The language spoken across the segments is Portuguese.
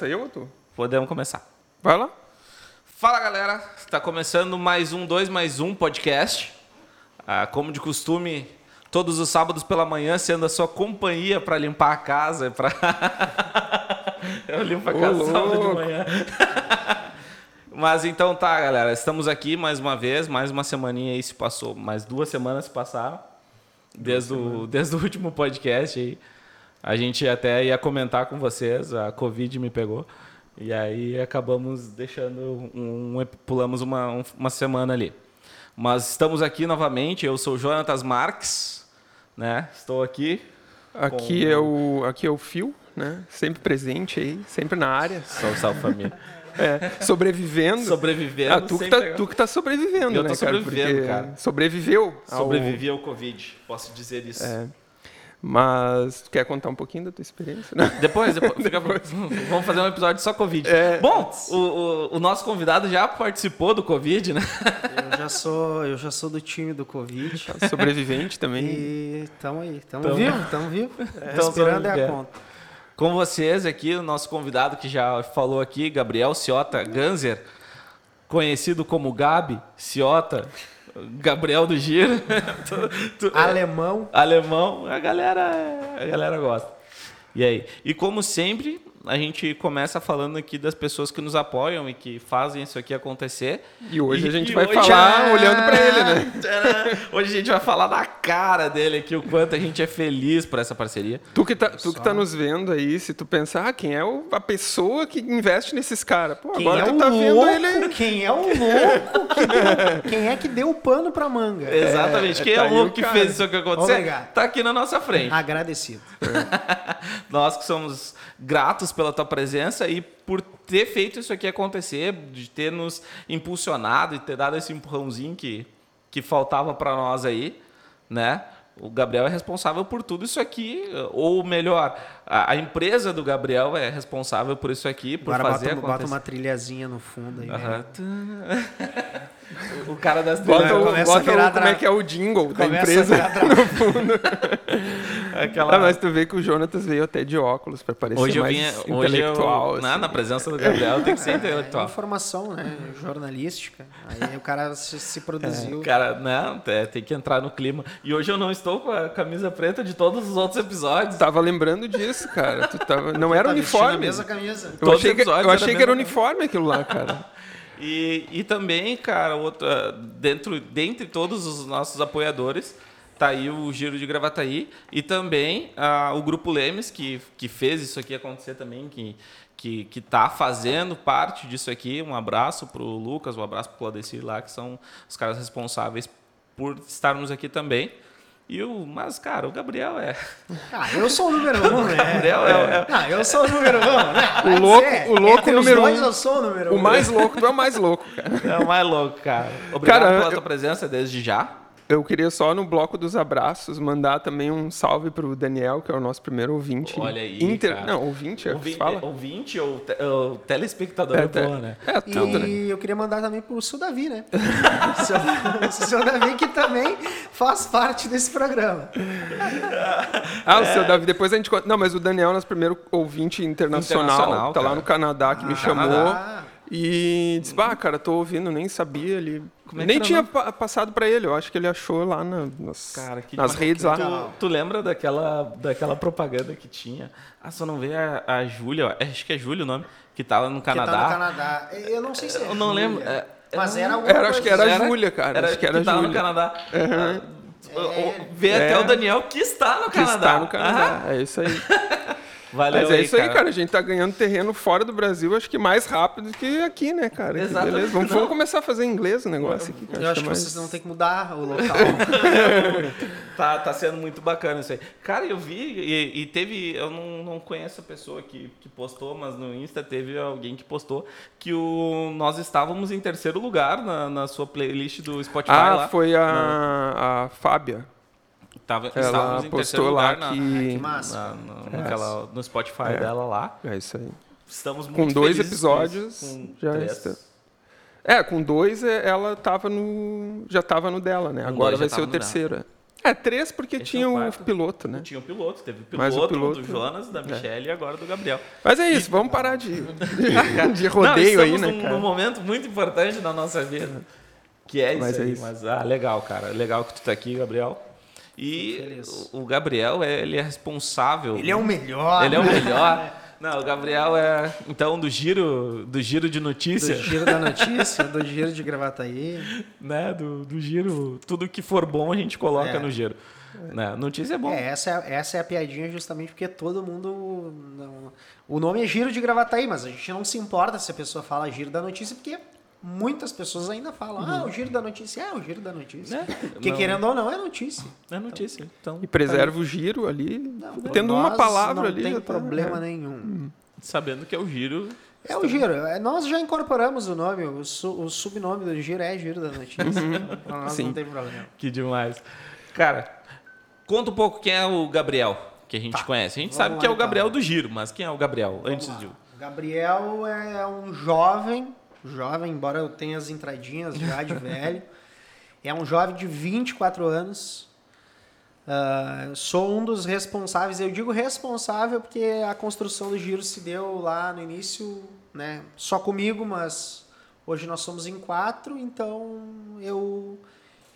Começa eu ou tu? Podemos começar. Vai lá. Fala galera, está começando mais um 2 mais um podcast. Ah, como de costume, todos os sábados pela manhã, sendo a sua companhia para limpar a casa. Pra... Eu limpo a Ô, casa sábado de manhã. Mas então tá, galera, estamos aqui mais uma vez, mais uma semaninha aí se passou, mais duas semanas se passaram, desde o, desde o último podcast aí. A gente até ia comentar com vocês, a Covid me pegou. E aí acabamos deixando um, pulamos uma, um- uma semana ali. Mas estamos aqui novamente, eu sou o Jonatas Marques, né? Estou aqui. Aqui é o aqui é o Fio, né? Sempre presente aí, sempre na área. Salve, salve família. É, sobrevivendo. Sobrevivendo. Ah, tu que, tá, tu que tá sobrevivendo, Eu né, tô cara? sobrevivendo, Porque cara. Sobreviveu. ao- Sobrevivi ao Covid, posso dizer isso. É. Mas tu quer contar um pouquinho da tua experiência? né? Depois, depois, fica- vamos fazer um episódio só Covid. É. Bom, o, o- o nosso convidado já participou do Covid, né? Eu já sou, eu já sou do time do Covid. Sobrevivente também. E tamo aí, tamo, Tamo- vivo, tamo vivo. Então, Respirando é tamo- a é. conta. Com vocês aqui, o nosso convidado que já falou aqui, Gabriel Ciota Ganzer, conhecido como Gabi Ciota, Gabriel do Giro. Tu- tu- Alemão. alemão, a galera, a galera gosta. E aí? E como sempre, a gente começa falando aqui das pessoas que nos apoiam e que fazem isso aqui acontecer. E hoje a gente e vai hoje falar é- olhando pra ele, né? Hoje a gente vai falar na cara dele aqui o quanto a gente é feliz por essa parceria. Tu que, tá, tu que tá nos vendo aí, se tu pensar, ah, quem é o- a pessoa que investe nesses caras? Pô, Quem agora é tu o tá vendo louco? ele. Quem é o louco? que deu- quem é que deu o pano pra manga? Exatamente. Quem é tá o aí louco o que cara. fez isso aqui acontecer? Obrigado. Tá aqui na nossa frente. Agradecido. Nós que somos gratos pela tua presença e por ter feito isso aqui acontecer, de ter nos impulsionado e ter dado esse empurrãozinho que, que faltava para nós aí, né? O Gabriel é responsável por tudo isso aqui, ou melhor, a, a empresa do Gabriel é responsável por isso aqui, por Agora fazer bota, bota uma trilhazinha no fundo aí. né? Aham. o cara das Bota, trilhas, o, começa a bota o- como é que é o jingle da empresa. a virar aquela... Ah, mas tu vê que o Jonatas veio até de óculos pra parecer Hoje eu mais vinha, hoje eu, intelectual. na, assim. na presença do Gabriel tem que ser É intelectual. informação, né? Jornalística. Aí o cara se, se produziu. Cara, né? é, Tem que entrar no clima. E hoje eu não estou com a camisa preta de todos os outros episódios. Tava lembrando disso, cara. Tu tava... Não era Tá vestindo a uniforme. mesma camisa. Eu Todos achei, que, eu era achei a que era uniforme aquilo lá, cara. E, e também, cara, outra, dentro, dentre todos os nossos apoiadores, tá aí o Giro de Gravataí e também ah, o Grupo Lemes, que, que fez isso aqui acontecer também, que, que, que tá fazendo parte disso aqui. Um abraço pro Lucas, um abraço pro Claudecir lá, que são os caras responsáveis por estarmos aqui também. E o, mas, cara, o Gabriel é. Ah, eu sou o número um, né? Gabriel é, é- Não, eu sou o número um, né? Vai louco- o louco entre número os dois um. eu sou o número O um. mais louco, tu é o mais louco, cara. é o mais louco, cara. Obrigado Cara, pela eu- tua presença desde já. Eu queria só no bloco dos abraços mandar também um salve pro Daniel, que é o nosso primeiro ouvinte. Olha aí, Inter... cara. Não, ouvinte, é o Ouvinte, fala. ouvinte ou, te, ou telespectador é, É, tá. boa, né? É, tudo, né? E eu queria mandar também pro seu Davi, né? seu, seu Davi que também faz parte desse programa. Ah, o seu Davi, depois a gente conta. Não, mas o Daniel é nosso primeiro ouvinte internacional. Internacional, tá lá cara. no Canadá que me chamou. Canadá. E disse, bah, cara, tô ouvindo, nem sabia. Ele... Como é que nem era tinha pa- passado pra ele. Eu acho que ele achou lá na- nas, Cara, que nas redes lá. Tu, tu lembra daquela, daquela propaganda que tinha? Ah, só não vê a, a Júlia, acho que é Júlia o nome, que tava no Que Canadá. tá no Canadá. Eu não sei se é Eu não lembro. é- Mas eu era alguma Era, acho que era assim. a Júlia, cara. acho que era a tava no Júlia. Canadá. O- o- Vê É. até o Daniel que está no Que Canadá. está no Canadá. Aham. É isso aí. Valeu Mas é isso aí, cara. A gente tá ganhando terreno fora do Brasil, acho que mais rápido que aqui, né, cara? Que Exatamente. beleza. Vamos, Não. vamos começar a fazer inglês o negócio aqui. cara. Eu acho que mais- vocês vão ter que mudar o local. Tá, tá sendo muito bacana isso aí. Cara, eu vi e, e teve. Eu não, não conheço a pessoa que, que postou, mas no Insta teve alguém que postou que o, nós estávamos em terceiro lugar na, na sua playlist do Spotify Ah, lá. foi a, a Fábia. Tava, Ela estávamos em terceiro postou lá na, que... Massa. na- na- naquela- no Spotify É. dela lá. É isso aí. Estamos muito Com dois episódios, com já está. É, com dois é, ela tava no. Já tava no dela, né? Com Agora vai ser o terceiro. É, três porque Esse é tinha o o quarto. piloto, né? Tinha o piloto, teve o Mas o piloto, piloto- do Jonas, da Michelle e agora do Gabriel. Mas é isso, vamos parar de, de rodeio Não, aí, estamos né, num, cara? num momento muito importante da nossa vida. Que é isso Mas é aí. isso. Mas, ah, legal, cara. Legal que tu tá aqui, Gabriel. E o Gabriel, é, ele é responsável. Ele é o melhor. Ele é o melhor. Não, o Gabriel é, então, do giro, do giro de Do notícia, giro da notícia, do giro de Gravataí. né? Do, do giro, tudo que for bom a gente coloca É. no giro. Né? Notícia é bom. É, essa é, essa é a piadinha justamente porque todo mundo... não- o nome é giro de Gravataí, mas a gente não se importa se a pessoa fala giro da notícia, porque muitas pessoas ainda falam, ah, o giro da notícia, é o giro da notícia. Né? Porque Não. querendo ou não, é notícia. É notícia. Então, E preserva o giro ali. Não, tendo uma palavra não ali. tem já tá- problema é. nenhum. sabendo que é o giro. É o giro. É, Nós já incorporamos o nome, o, su- o subnome do giro é giro da notícia. Então, pra nós Sim. não tem problema. Que demais. Cara, conta um pouco quem é o Gabriel, que a gente conhece. A gente Tá. vamos sabe que é lá, o Gabriel então. do giro, mas quem é o Gabriel antes Vamos de. lá. O Gabriel é um jovem, jovem, embora eu tenha as entradinhas já de velho. É um jovem de 24 anos. Ah, sou um dos responsáveis, eu digo responsável porque a construção do giro se deu lá no início, né? Só comigo, mas hoje nós somos em quatro, então eu,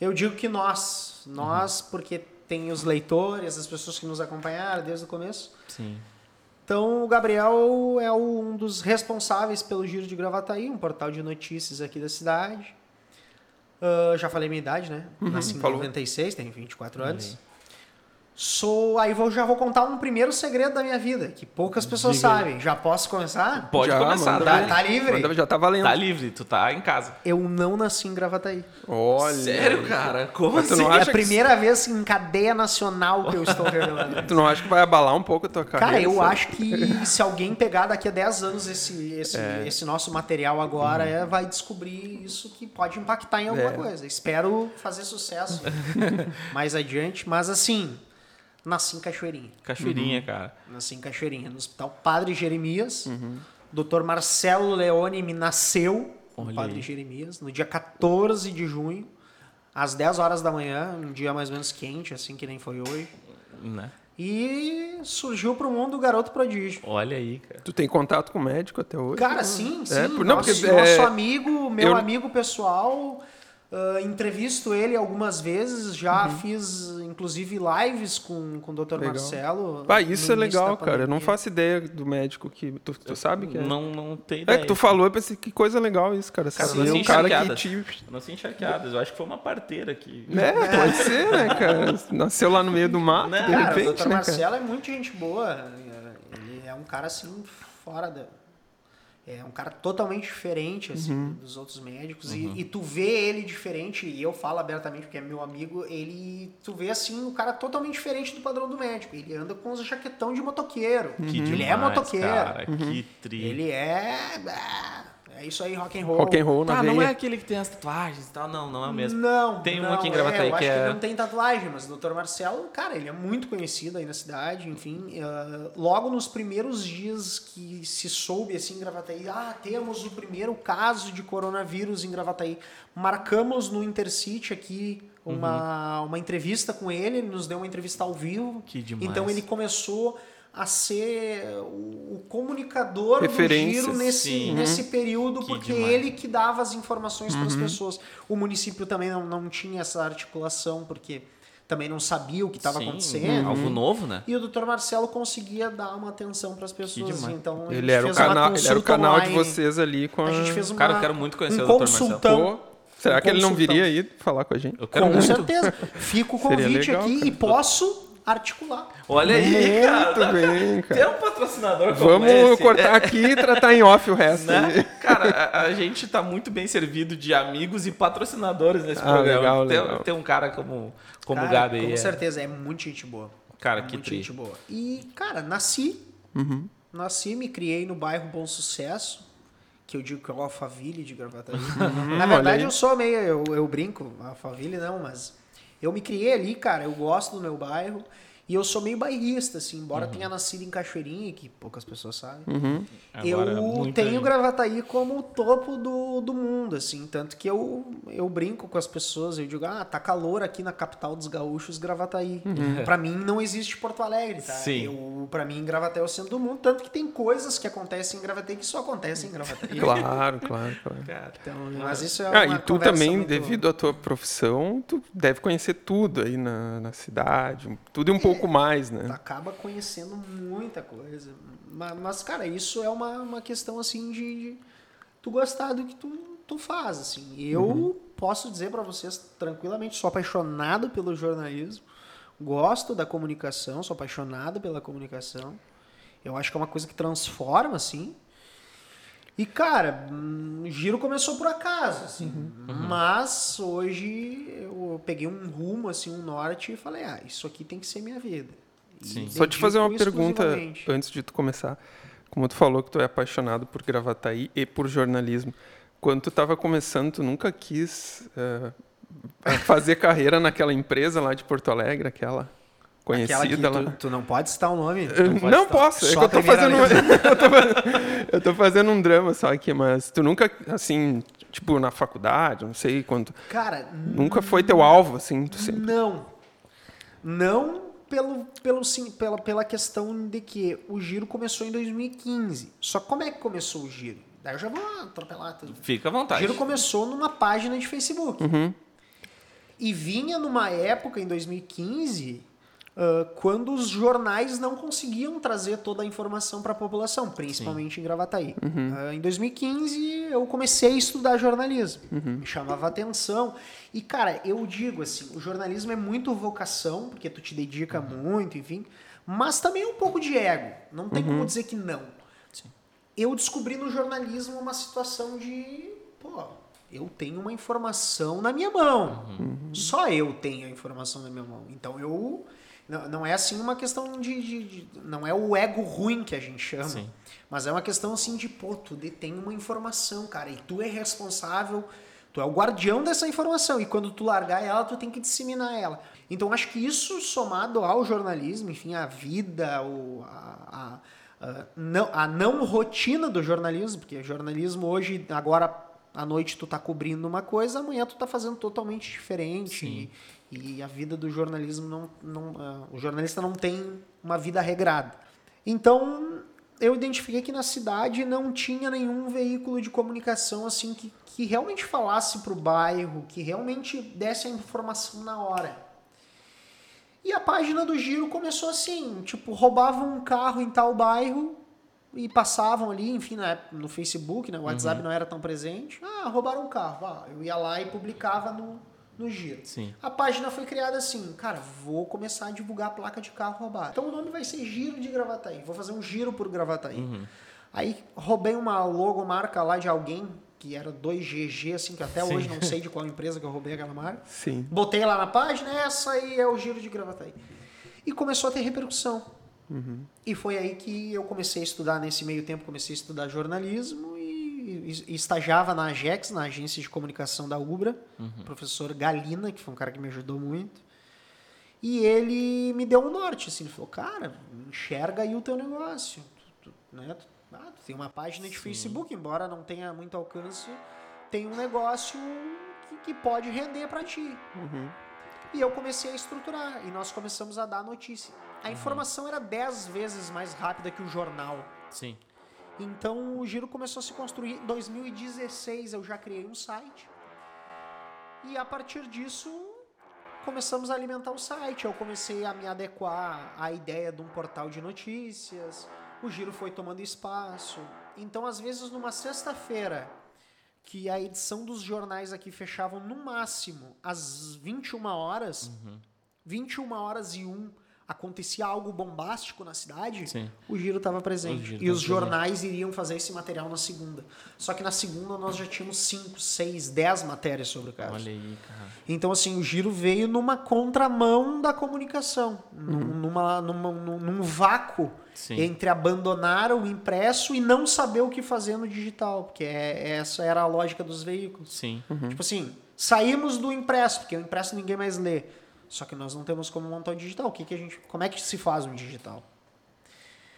eu digo que nós, nós, porque tem os leitores, as pessoas que nos acompanharam desde o começo. Sim. Então, o Gabriel é um dos responsáveis pelo Giro de Gravataí, um portal de notícias aqui da cidade. Ah, já falei minha idade, né? Nasci em falou. 96, tenho 24 anos. Sou. Aí vou, já vou contar um primeiro segredo da minha vida, que poucas pessoas Diga sabem. Já posso começar? Pode Já, começar, manda tá? Tá, livre? Manda- já tá valendo. Tá livre, tu tá em casa. Eu não nasci em Gravataí. Olha. Sério, cara? Como Mas assim? não É a que- primeira vez em cadeia nacional que eu estou revelando. Tu não acha que vai abalar um pouco a tua carreira? Cara, eu acho que se alguém pegar daqui a 10 anos esse, esse, É. esse nosso material agora, é, vai descobrir isso que pode impactar em alguma É. coisa. Espero fazer sucesso mais adiante. Mas assim, nasci em Cachoeirinha. Cachoeirinha, cara. Nasci em Cachoeirinha, no Hospital Padre Jeremias. Uhum. Dr. Marcelo Leone me nasceu no Padre. Jeremias, no dia 14 de junho, às 10 horas da manhã, um dia mais ou menos quente, assim que nem foi hoje. Né? E surgiu pro mundo o garoto prodígio. Olha aí, cara. Tu tem contato com o médico até hoje? Cara, sim, sim. É, por- não, nosso, porque, nosso é, amigo, meu eu- amigo pessoal, ah, entrevisto ele algumas vezes, já Uhum. fiz inclusive lives com, com o Dr. Legal. Marcelo. Ah, isso é legal, cara. Eu não faço ideia do médico que. Tu, tu sabe que é? Não, não tem É ideia. que tu falou, eu pensei que coisa legal isso, cara. Cara, Saber nasci um cara que encharqueada. te. Nasci encharqueadas. Eu acho que foi uma parteira que. É, pode ser, né, cara? Nasceu lá no meio do mato, Né? de Cara, o repente, Dr. né, cara? Marcelo é muito gente boa. Ele é um cara assim, fora da. É um cara totalmente diferente assim, Uhum. dos outros médicos. E, e tu vê ele diferente, e eu falo abertamente porque é meu amigo, ele. Tu vê assim, um cara totalmente diferente do padrão do médico. Ele anda com os jaquetão de motoqueiro. Que Ele demais, é motoqueiro. Cara, Uhum. que tri. Ele é. ah, É isso aí, rock and roll. Rock and roll na Tá, não veia. é aquele que tem as tatuagens e tal. Não, não é o mesmo. Não, Tem um não, aqui em Gravataí é, eu que acho é- que não tem tatuagem, mas o Dr. Marcelo, cara, ele é muito conhecido aí na cidade, enfim. ah, logo nos primeiros dias que se soube assim em Gravataí, ah, temos o primeiro caso de coronavírus em Gravataí. Marcamos no Intercity aqui uma, Uhum. uma entrevista com ele, ele nos deu uma entrevista ao vivo. Que demais. Então ele começou a ser o, o comunicador Referência, do giro nesse, sim. nesse período, Que porque demais. ele que dava as informações para as pessoas. O município também não, não tinha essa articulação, porque também não sabia o que estava acontecendo. Algo novo, né? E o Dr. Marcelo conseguia dar uma atenção para as pessoas. Então, Ele era, o fez uma canal, ele era o canal de online. vocês ali com a. A gente fez uma, Cara, eu quero muito conhecer um o Dr. Marcelo. consultão. Pô, será um que ele não viria aí falar com a gente? Eu quero Com muito. certeza. Fica o convite legal, aqui cara. e posso articular. Olha aí, cara. Muito bem, cara. Tem um patrocinador como Vamos esse. cortar aqui e tratar em off o resto. Né? Cara, a, a gente tá muito bem servido de amigos e patrocinadores nesse Ah, programa. legal, tem, legal. tem um cara como, como Cara, o Gabi aí. Com é- certeza, é muito gente boa. Cara, É que muito tri. gente boa. E, cara, nasci. Uhum. Nasci, me criei no bairro Bom Sucesso, que eu digo que é o Alphaville de Gravataí. Na Uhum. olha verdade, eu sou meio, eu, eu brinco, Alphaville não, mas eu me criei ali, cara, eu gosto do meu bairro. E eu sou meio bairrista, assim, embora tenha nascido em Cachoeirinha, que poucas pessoas sabem. Uhum. Agora, eu tenho gente- Gravataí como o topo do, do mundo, assim. Tanto que eu, eu brinco com as pessoas, eu digo, ah, tá calor aqui na capital dos gaúchos, Gravataí. Pra mim não existe Porto Alegre, tá? Sim. Eu, pra mim, Gravataí é o centro do mundo. Tanto que tem coisas que acontecem em Gravataí que só acontecem em Gravataí. Claro, claro, claro. Então, mas isso é Ah, e tu também, muito- devido à tua profissão, tu deve conhecer tudo aí na, na cidade, tudo e um pouco mais, né? acaba conhecendo muita coisa. Mas, mas, cara, isso é uma, uma questão assim de, de tu gostar do que tu, tu faz, assim. Eu posso dizer pra vocês tranquilamente, sou apaixonado pelo jornalismo, gosto da comunicação, sou apaixonado pela comunicação. Eu acho que é uma coisa que transforma, assim. E, cara, hum, o giro começou por acaso, assim. Mas hoje eu peguei um rumo, assim, um norte e falei, ah, isso aqui tem que ser minha vida. Sim. Só te fazer uma pergunta antes de tu começar. Como tu falou que tu é apaixonado por Gravataí e por jornalismo. Quando tu estava começando, tu nunca quis eh, fazer carreira naquela empresa lá de Porto Alegre, aquela Aquela que conhecida lá? tu, tu não pode citar o nome. Não não posso, é Só que eu tô, fazendo, eu, tô, fazendo- eu tô fazendo um drama só aqui, mas tu nunca, assim, tipo, na faculdade, não sei quando. Cara, Nunca foi teu alvo, assim, tu sempre. não. Não pelo, pelo, sim, pela, pela questão de que o giro começou em 2015. Só como é que começou o giro? Daí eu já vou atropelar tudo. Fica à O vontade. giro começou numa página de Facebook. Uhum. E vinha numa época, em 2015, ah, quando os jornais não conseguiam trazer toda a informação para a população, principalmente em Gravataí. Ah, em 2015, eu comecei a estudar jornalismo. Me chamava atenção. E, cara, eu digo assim, o jornalismo é muito vocação, porque tu te dedica muito, enfim, mas também é um pouco de ego. Não tem como dizer que não. Eu descobri no jornalismo uma situação de, pô, eu tenho uma informação na minha mão. Só eu tenho a informação na minha mão. Então eu. Não, não é assim uma questão de, de- de- Não é o ego ruim que a gente chama. Sim. Mas é uma questão assim de, pô, tu detém uma informação, cara, e tu é responsável, tu é o guardião dessa informação. E quando tu largar ela, tu tem que disseminar ela. Então acho que isso somado ao jornalismo, enfim, a vida, o, a, a- a não, a não rotina do jornalismo, porque jornalismo hoje, agora à noite tu tá cobrindo uma coisa, amanhã tu tá fazendo totalmente diferente. E, e a vida do jornalismo não. não ah, o jornalista não tem uma vida regrada. Então, eu identifiquei que na cidade não tinha nenhum veículo de comunicação assim que, que realmente falasse pro bairro, que realmente desse a informação na hora. E a página do Giro começou assim, tipo, roubavam um carro em tal bairro e passavam ali, enfim, na no Facebook, né? O WhatsApp não era tão presente. Ah, roubaram um carro. Ah, eu ia lá e publicava no, no Giro. Sim. A página foi criada assim, cara, vou começar a divulgar a placa de carro roubado. Então o nome vai ser Giro de Gravataí. Vou fazer um giro por Gravataí. Aí roubei uma logomarca lá de alguém, que era 2GG, assim, que até Sim. hoje não sei de qual empresa que eu roubei aquela marca. Sim. Botei lá na página, essa aí é o Giro de Gravataí. E começou a ter repercussão. E foi aí que eu comecei a estudar, nesse meio tempo, comecei a estudar jornalismo e, e estagiava na AGEX, na agência de comunicação da Ubra, o professor Galina, que foi um cara que me ajudou muito. E ele me deu um norte, assim, ele falou, cara, enxerga aí o teu negócio. Tu, tu- né? ah, tu tem uma página de Facebook, embora não tenha muito alcance, tem um negócio que, que pode render para ti. E eu comecei a estruturar, e nós começamos a dar notícia. A informação era 10 vezes mais rápida que o jornal. Sim. Então o giro começou a se construir. Em 2016 eu já criei um site. E a partir disso começamos a alimentar o site. Eu comecei a me adequar à ideia de um portal de notícias. O giro foi tomando espaço. Então, às vezes, numa sexta-feira, que a edição dos jornais aqui fechavam no máximo às 21 horas, 21 horas e 1 acontecia algo bombástico na cidade, Sim. o giro estava presente. Giro e os presente. jornais iriam fazer esse material na segunda. Só que na segunda nós já tínhamos 5, 6, 10 matérias sobre o caso. Olha aí, cara. Então, assim, o giro veio numa contramão da comunicação, num- Uhum. numa, numa- num, num vácuo Sim. entre abandonar o impresso e não saber o que fazer no digital, porque é- essa era a lógica dos veículos. Sim. Tipo assim, saímos do impresso, porque o impresso ninguém mais lê. Só que nós não temos como montar o digital. O que, que a gente, como é que se faz um digital?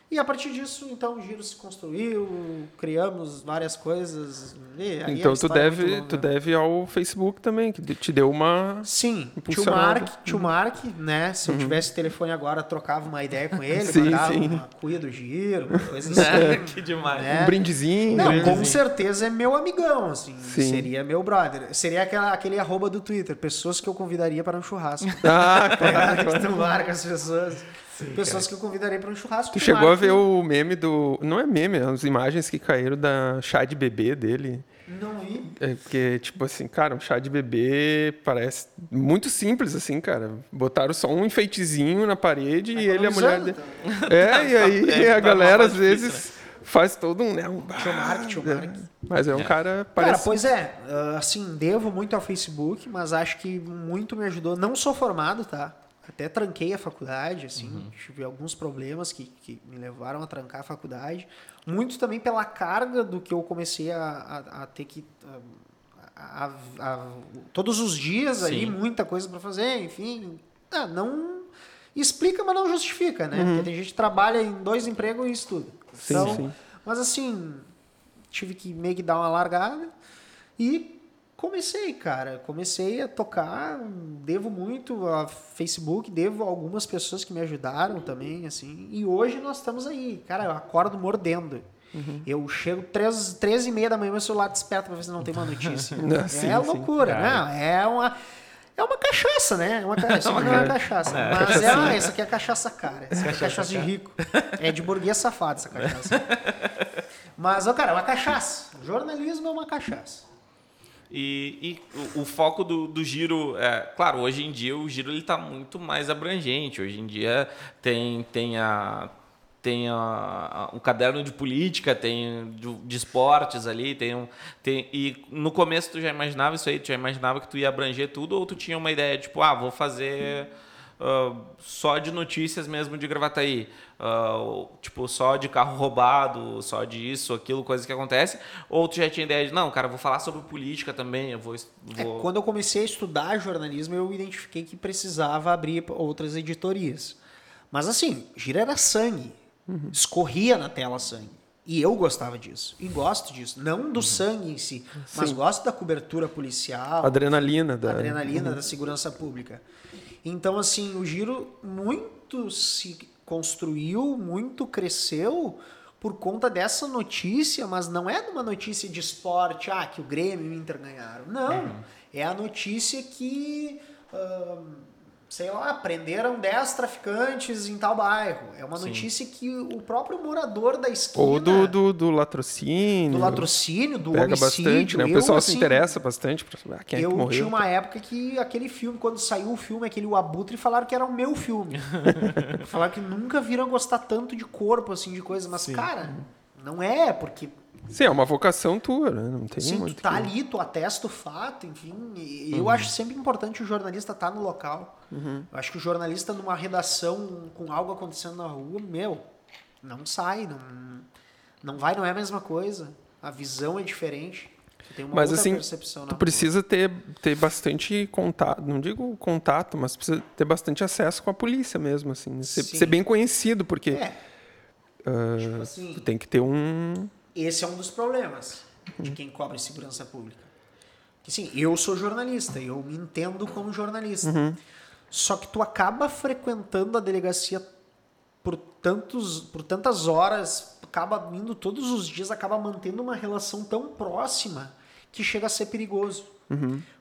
E a partir disso, então, o giro se construiu, criamos várias coisas. e Então tu é deve, longa. tu deve ao Facebook também, que te deu uma. Sim, tio. Mark, tio Mark, né? Se eu tivesse telefone agora, trocava uma ideia com ele, Sim, mandava sim. uma cuia do giro, uma coisa assim. que demais. É. Um brindezinho. Não, né? com certeza é meu amigão, assim. Sim. Seria meu brother. Seria aquela, aquele arroba do Twitter, pessoas que eu convidaria para um churrasco. Ah, claro. tu marca as pessoas. Pessoas que eu convidaria para um churrasco. Tu chegou a ver o meme do. Não é meme, as imagens que caíram da chá de bebê dele. Não vi. É porque, tipo assim, cara, um chá de bebê parece muito simples, assim, cara. Botaram só um enfeitezinho na parede e ele e a mulher dele. Economizando, É, e aí É, a tá galera às difícil, vezes faz todo um. Né, um Tio Mark, tio Mark. Mas é um É. cara. Cara, Parece. pois é, ah, assim, devo muito ao Facebook, mas acho que muito me ajudou. Não sou formado, tá? Até tranquei a faculdade, assim, tive alguns problemas que, que me levaram a trancar a faculdade. Muito também pela carga do que eu comecei a, a, a ter que. a- a- a- todos os dias ali, Sim. muita coisa para fazer, enfim. Ah, não explica, mas não justifica, né? Porque tem gente que trabalha em dois empregos e estuda. Sim, Então, sim. Mas assim, tive que meio que dar uma largada e comecei, cara. Comecei a tocar, devo muito a Facebook, devo a algumas pessoas que me ajudaram também, assim. E hoje nós estamos aí. Cara, eu acordo mordendo. Eu chego três, três e meia da manhã, meu celular desperta pra ver se não tem uma notícia. Não, é sim. loucura, né? É uma... É uma cachaça, né? É uma cachaça. Não é uma cachaça. Mas é, ah, essa aqui é cachaça cara. Essa aqui é cachaça de rico. É de burguês safado essa cachaça. Mas, ó, cara, é uma cachaça. Jornalismo é uma cachaça. E, e o, o foco do, do giro, é, claro, hoje em dia o giro está muito mais abrangente. Hoje em dia tem, tem, a, tem a, a- um caderno de política, tem de, de esportes ali, tem um. Tem, e no começo tu já imaginava isso aí, tu já imaginava que tu ia abranger tudo, ou tu tinha uma ideia, tipo, ah, vou fazer. Ah, só de notícias mesmo de Gravataí, Ah, ou, tipo, só de carro roubado, só de isso, aquilo, coisa que acontece, ou tu já tinha ideia de, não, cara, eu vou falar sobre política também, eu vou... É, vou... quando eu comecei a estudar jornalismo, eu identifiquei que precisava abrir outras editorias. Mas assim, gira era sangue. Escorria na tela sangue. E eu gostava disso. E gosto disso. Não do sangue em si, mas gosto da cobertura policial. Adrenalina da. adrenalina da segurança pública. Então, assim, o giro muito se construiu, muito cresceu por conta dessa notícia, mas não é numa notícia de esporte, ah, que o Grêmio e o Inter ganharam. Não. É a notícia que, ahn, sei lá, prenderam 10 traficantes em tal bairro. É uma Sim. notícia que o próprio morador da esquina... Ou do, do, do latrocínio. do latrocínio, do Pega homicídio. bastante, né? O Eu, pessoal se assim, interessa bastante pra saber ah, quem é eu que morreu. tinha uma época que aquele filme, quando saiu o filme, aquele O Abutre, falaram que era o meu filme. falaram que nunca viram gostar tanto de corpo, assim, de coisa. Mas, cara, não é, porque Sim, é uma vocação tua, né? Não tem sim, tu tá que- ali, tu atesta o fato, enfim. E Uhum. eu acho sempre importante o jornalista estar no local. Eu acho que o jornalista numa redação com algo acontecendo na rua, meu, não sai, não, não vai, não é a mesma coisa. A visão é diferente. Tu tem uma Mas assim, tu precisa ter, ter bastante contato, não digo contato, mas precisa ter bastante acesso com a polícia mesmo, assim. Ser, ser bem conhecido, porque É. ah, Tipo assim, tu tem que ter um. Esse é um dos problemas de quem cobre segurança pública. Que sim, eu sou jornalista, eu me entendo como jornalista. Só que tu acaba frequentando a delegacia por tantos, por tantas horas, acaba indo todos os dias, acaba mantendo uma relação tão próxima que chega a ser perigoso.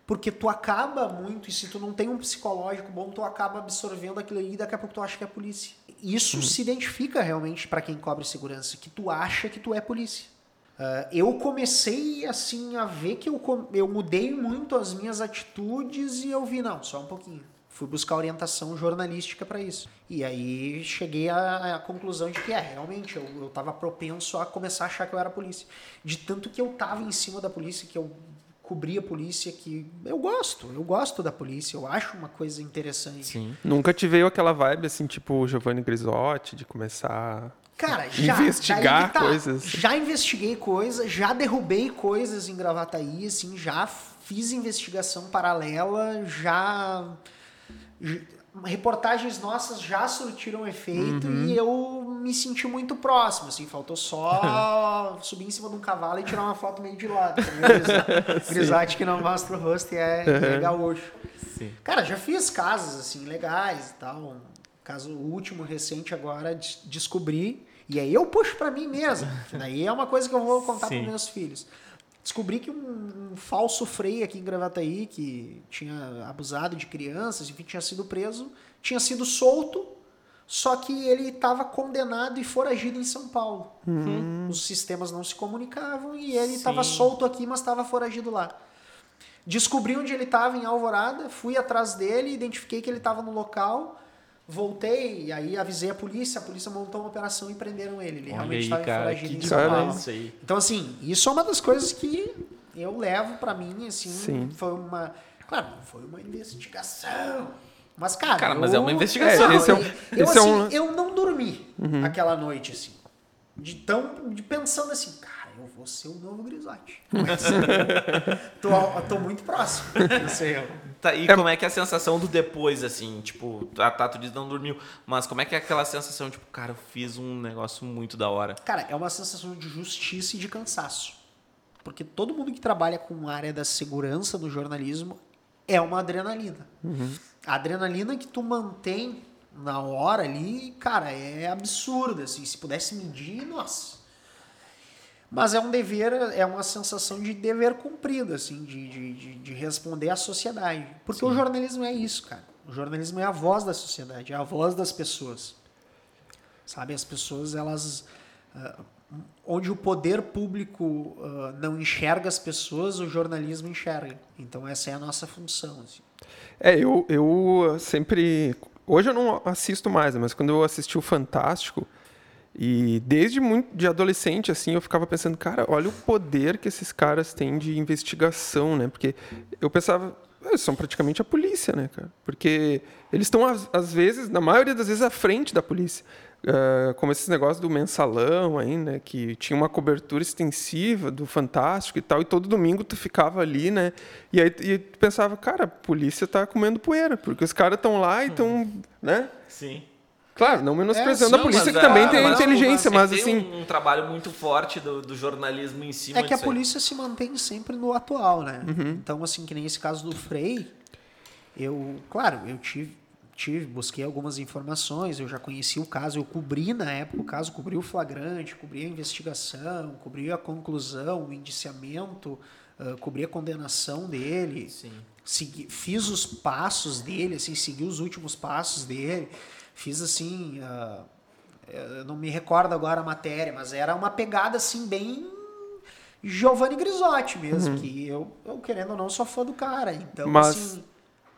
Porque tu acaba muito, e se tu não tem um psicológico bom, tu acaba absorvendo aquilo ali e daqui a pouco tu acha que é polícia. Isso se identifica realmente para quem cobre segurança, que tu acha que tu é polícia. Ah, eu comecei assim a ver que eu, eu mudei muito as minhas atitudes e eu vi, não, só um pouquinho. Fui buscar orientação jornalística para isso. E aí cheguei à, à conclusão de que é, realmente, eu, eu tava propenso a começar a achar que eu era polícia. De tanto que eu tava em cima da polícia, que eu cobria a polícia, que eu gosto, eu gosto da polícia, eu acho uma coisa interessante. Sim. Nunca te veio aquela vibe assim, tipo o Giovanni Grisotti, de começar. Cara, já, Investigar tá. coisas. Já investiguei coisas, já derrubei coisas em Gravataí, assim, já fiz investigação paralela, já reportagens nossas já surtiram efeito uhum. e eu me senti muito próximo, assim, faltou só subir em cima de um cavalo e tirar uma foto meio de lado. Grisate que não mostra o rosto e é, uhum. é gaúcho. Sim. Cara, já fiz casos, assim, legais e tal. Um caso último, recente agora, descobri, e aí eu puxo para mim mesmo, daí é uma coisa que eu vou contar para meus filhos. Descobri que um, um, falso freio aqui em Gravataí, que tinha abusado de crianças, enfim, tinha sido preso, tinha sido solto, só que ele estava condenado e foragido em São Paulo. Uhum. Os sistemas não se comunicavam e ele estava solto aqui, mas estava foragido lá. Descobri onde ele estava em Alvorada, fui atrás dele, identifiquei que ele estava no local, voltei, e aí avisei a polícia, a polícia montou uma operação e prenderam ele. Ele Olha realmente estava foragido em São Paulo. Então, assim, isso é uma das coisas que eu levo para mim, assim, Sim. foi uma. Claro, foi uma investigação. Mas, cara. Cara, eu, mas é uma investigação. É, esse é um, eu, esse assim, é um... eu não dormi uhum. aquela noite, assim. De tão. De pensando assim, cara, eu vou ser o novo Grisote. tô, tô muito próximo. Não sei eu. Tá, e é... como é que é a sensação do depois, assim? Tipo, a Tato diz não dormiu, mas como é que é aquela sensação, tipo, cara, eu fiz um negócio muito da hora? Cara, é uma sensação de justiça e de cansaço. Porque todo mundo que trabalha com a área da segurança no jornalismo é uma adrenalina. Uhum. A adrenalina que tu mantém na hora ali, cara, é absurda. Assim, se pudesse medir, nossa. Mas é um dever, é uma sensação de dever cumprido, assim, de, de, de responder à sociedade. Porque Sim. o jornalismo é isso, cara. O jornalismo é a voz da sociedade, é a voz das pessoas. Sabe, as pessoas, elas. Uh, onde o poder público uh, não enxerga as pessoas, o jornalismo enxerga. Então, essa é a nossa função. Assim. É, eu, eu sempre. Hoje eu não assisto mais, mas quando eu assisti o Fantástico, e desde muito de adolescente, assim, eu ficava pensando, cara, olha o poder que esses caras têm de investigação, né? Porque eu pensava, eles são praticamente a polícia, né, cara? Porque eles estão, às vezes, na maioria das vezes, à frente da polícia. Uh, como esses negócios do mensalão aí, né? Que tinha uma cobertura extensiva do Fantástico e tal, e todo domingo tu ficava ali, né? E aí e tu pensava, cara, a polícia tá comendo poeira, porque os caras estão lá e estão, uhum. né? Sim. Claro, não menosprezando é, a polícia, que também tem mas, inteligência, mas, mas assim. Tem um, um, trabalho muito forte do, do, jornalismo em cima É que a polícia se mantém sempre no atual, né? Uhum. Então, assim, que nem esse caso do Frei, eu, claro, eu tive, tive, busquei algumas informações, eu já conheci o caso, eu cobri na época o caso, cobri o flagrante, cobri a investigação, cobri a conclusão, o indiciamento, uh, cobri a condenação dele. Sim. Segui, fiz os passos dele, assim, segui os últimos passos dele. Fiz assim. Uh, eu não me recordo agora a matéria, mas era uma pegada assim bem Giovanni Grisotti mesmo, uhum. que eu, eu, querendo ou não, sou fã do cara. Então, mas... assim,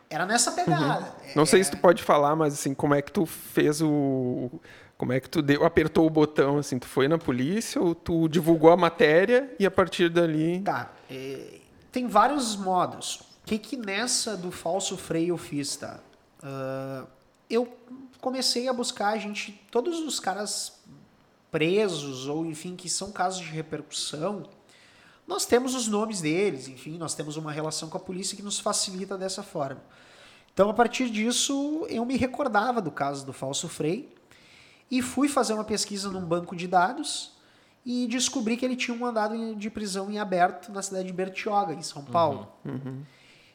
era nessa pegada. Uhum. Não é... sei se tu pode falar, mas assim, como é que tu fez o. Como é que tu deu, apertou o botão, assim, tu foi na polícia ou tu divulgou a matéria e a partir dali. Tá. É, tem vários modos. O que que nessa do falso freio eu fiz, tá? Uh, eu comecei a buscar a gente, todos os caras presos ou enfim que são casos de repercussão, nós temos os nomes deles, enfim, nós temos uma relação com a polícia que nos facilita dessa forma. Então, a partir disso, eu me recordava do caso do falso Frei e fui fazer uma pesquisa num banco de dados e descobri que ele tinha um mandado de prisão em aberto na cidade de Bertioga, em São Paulo. Uhum, uhum.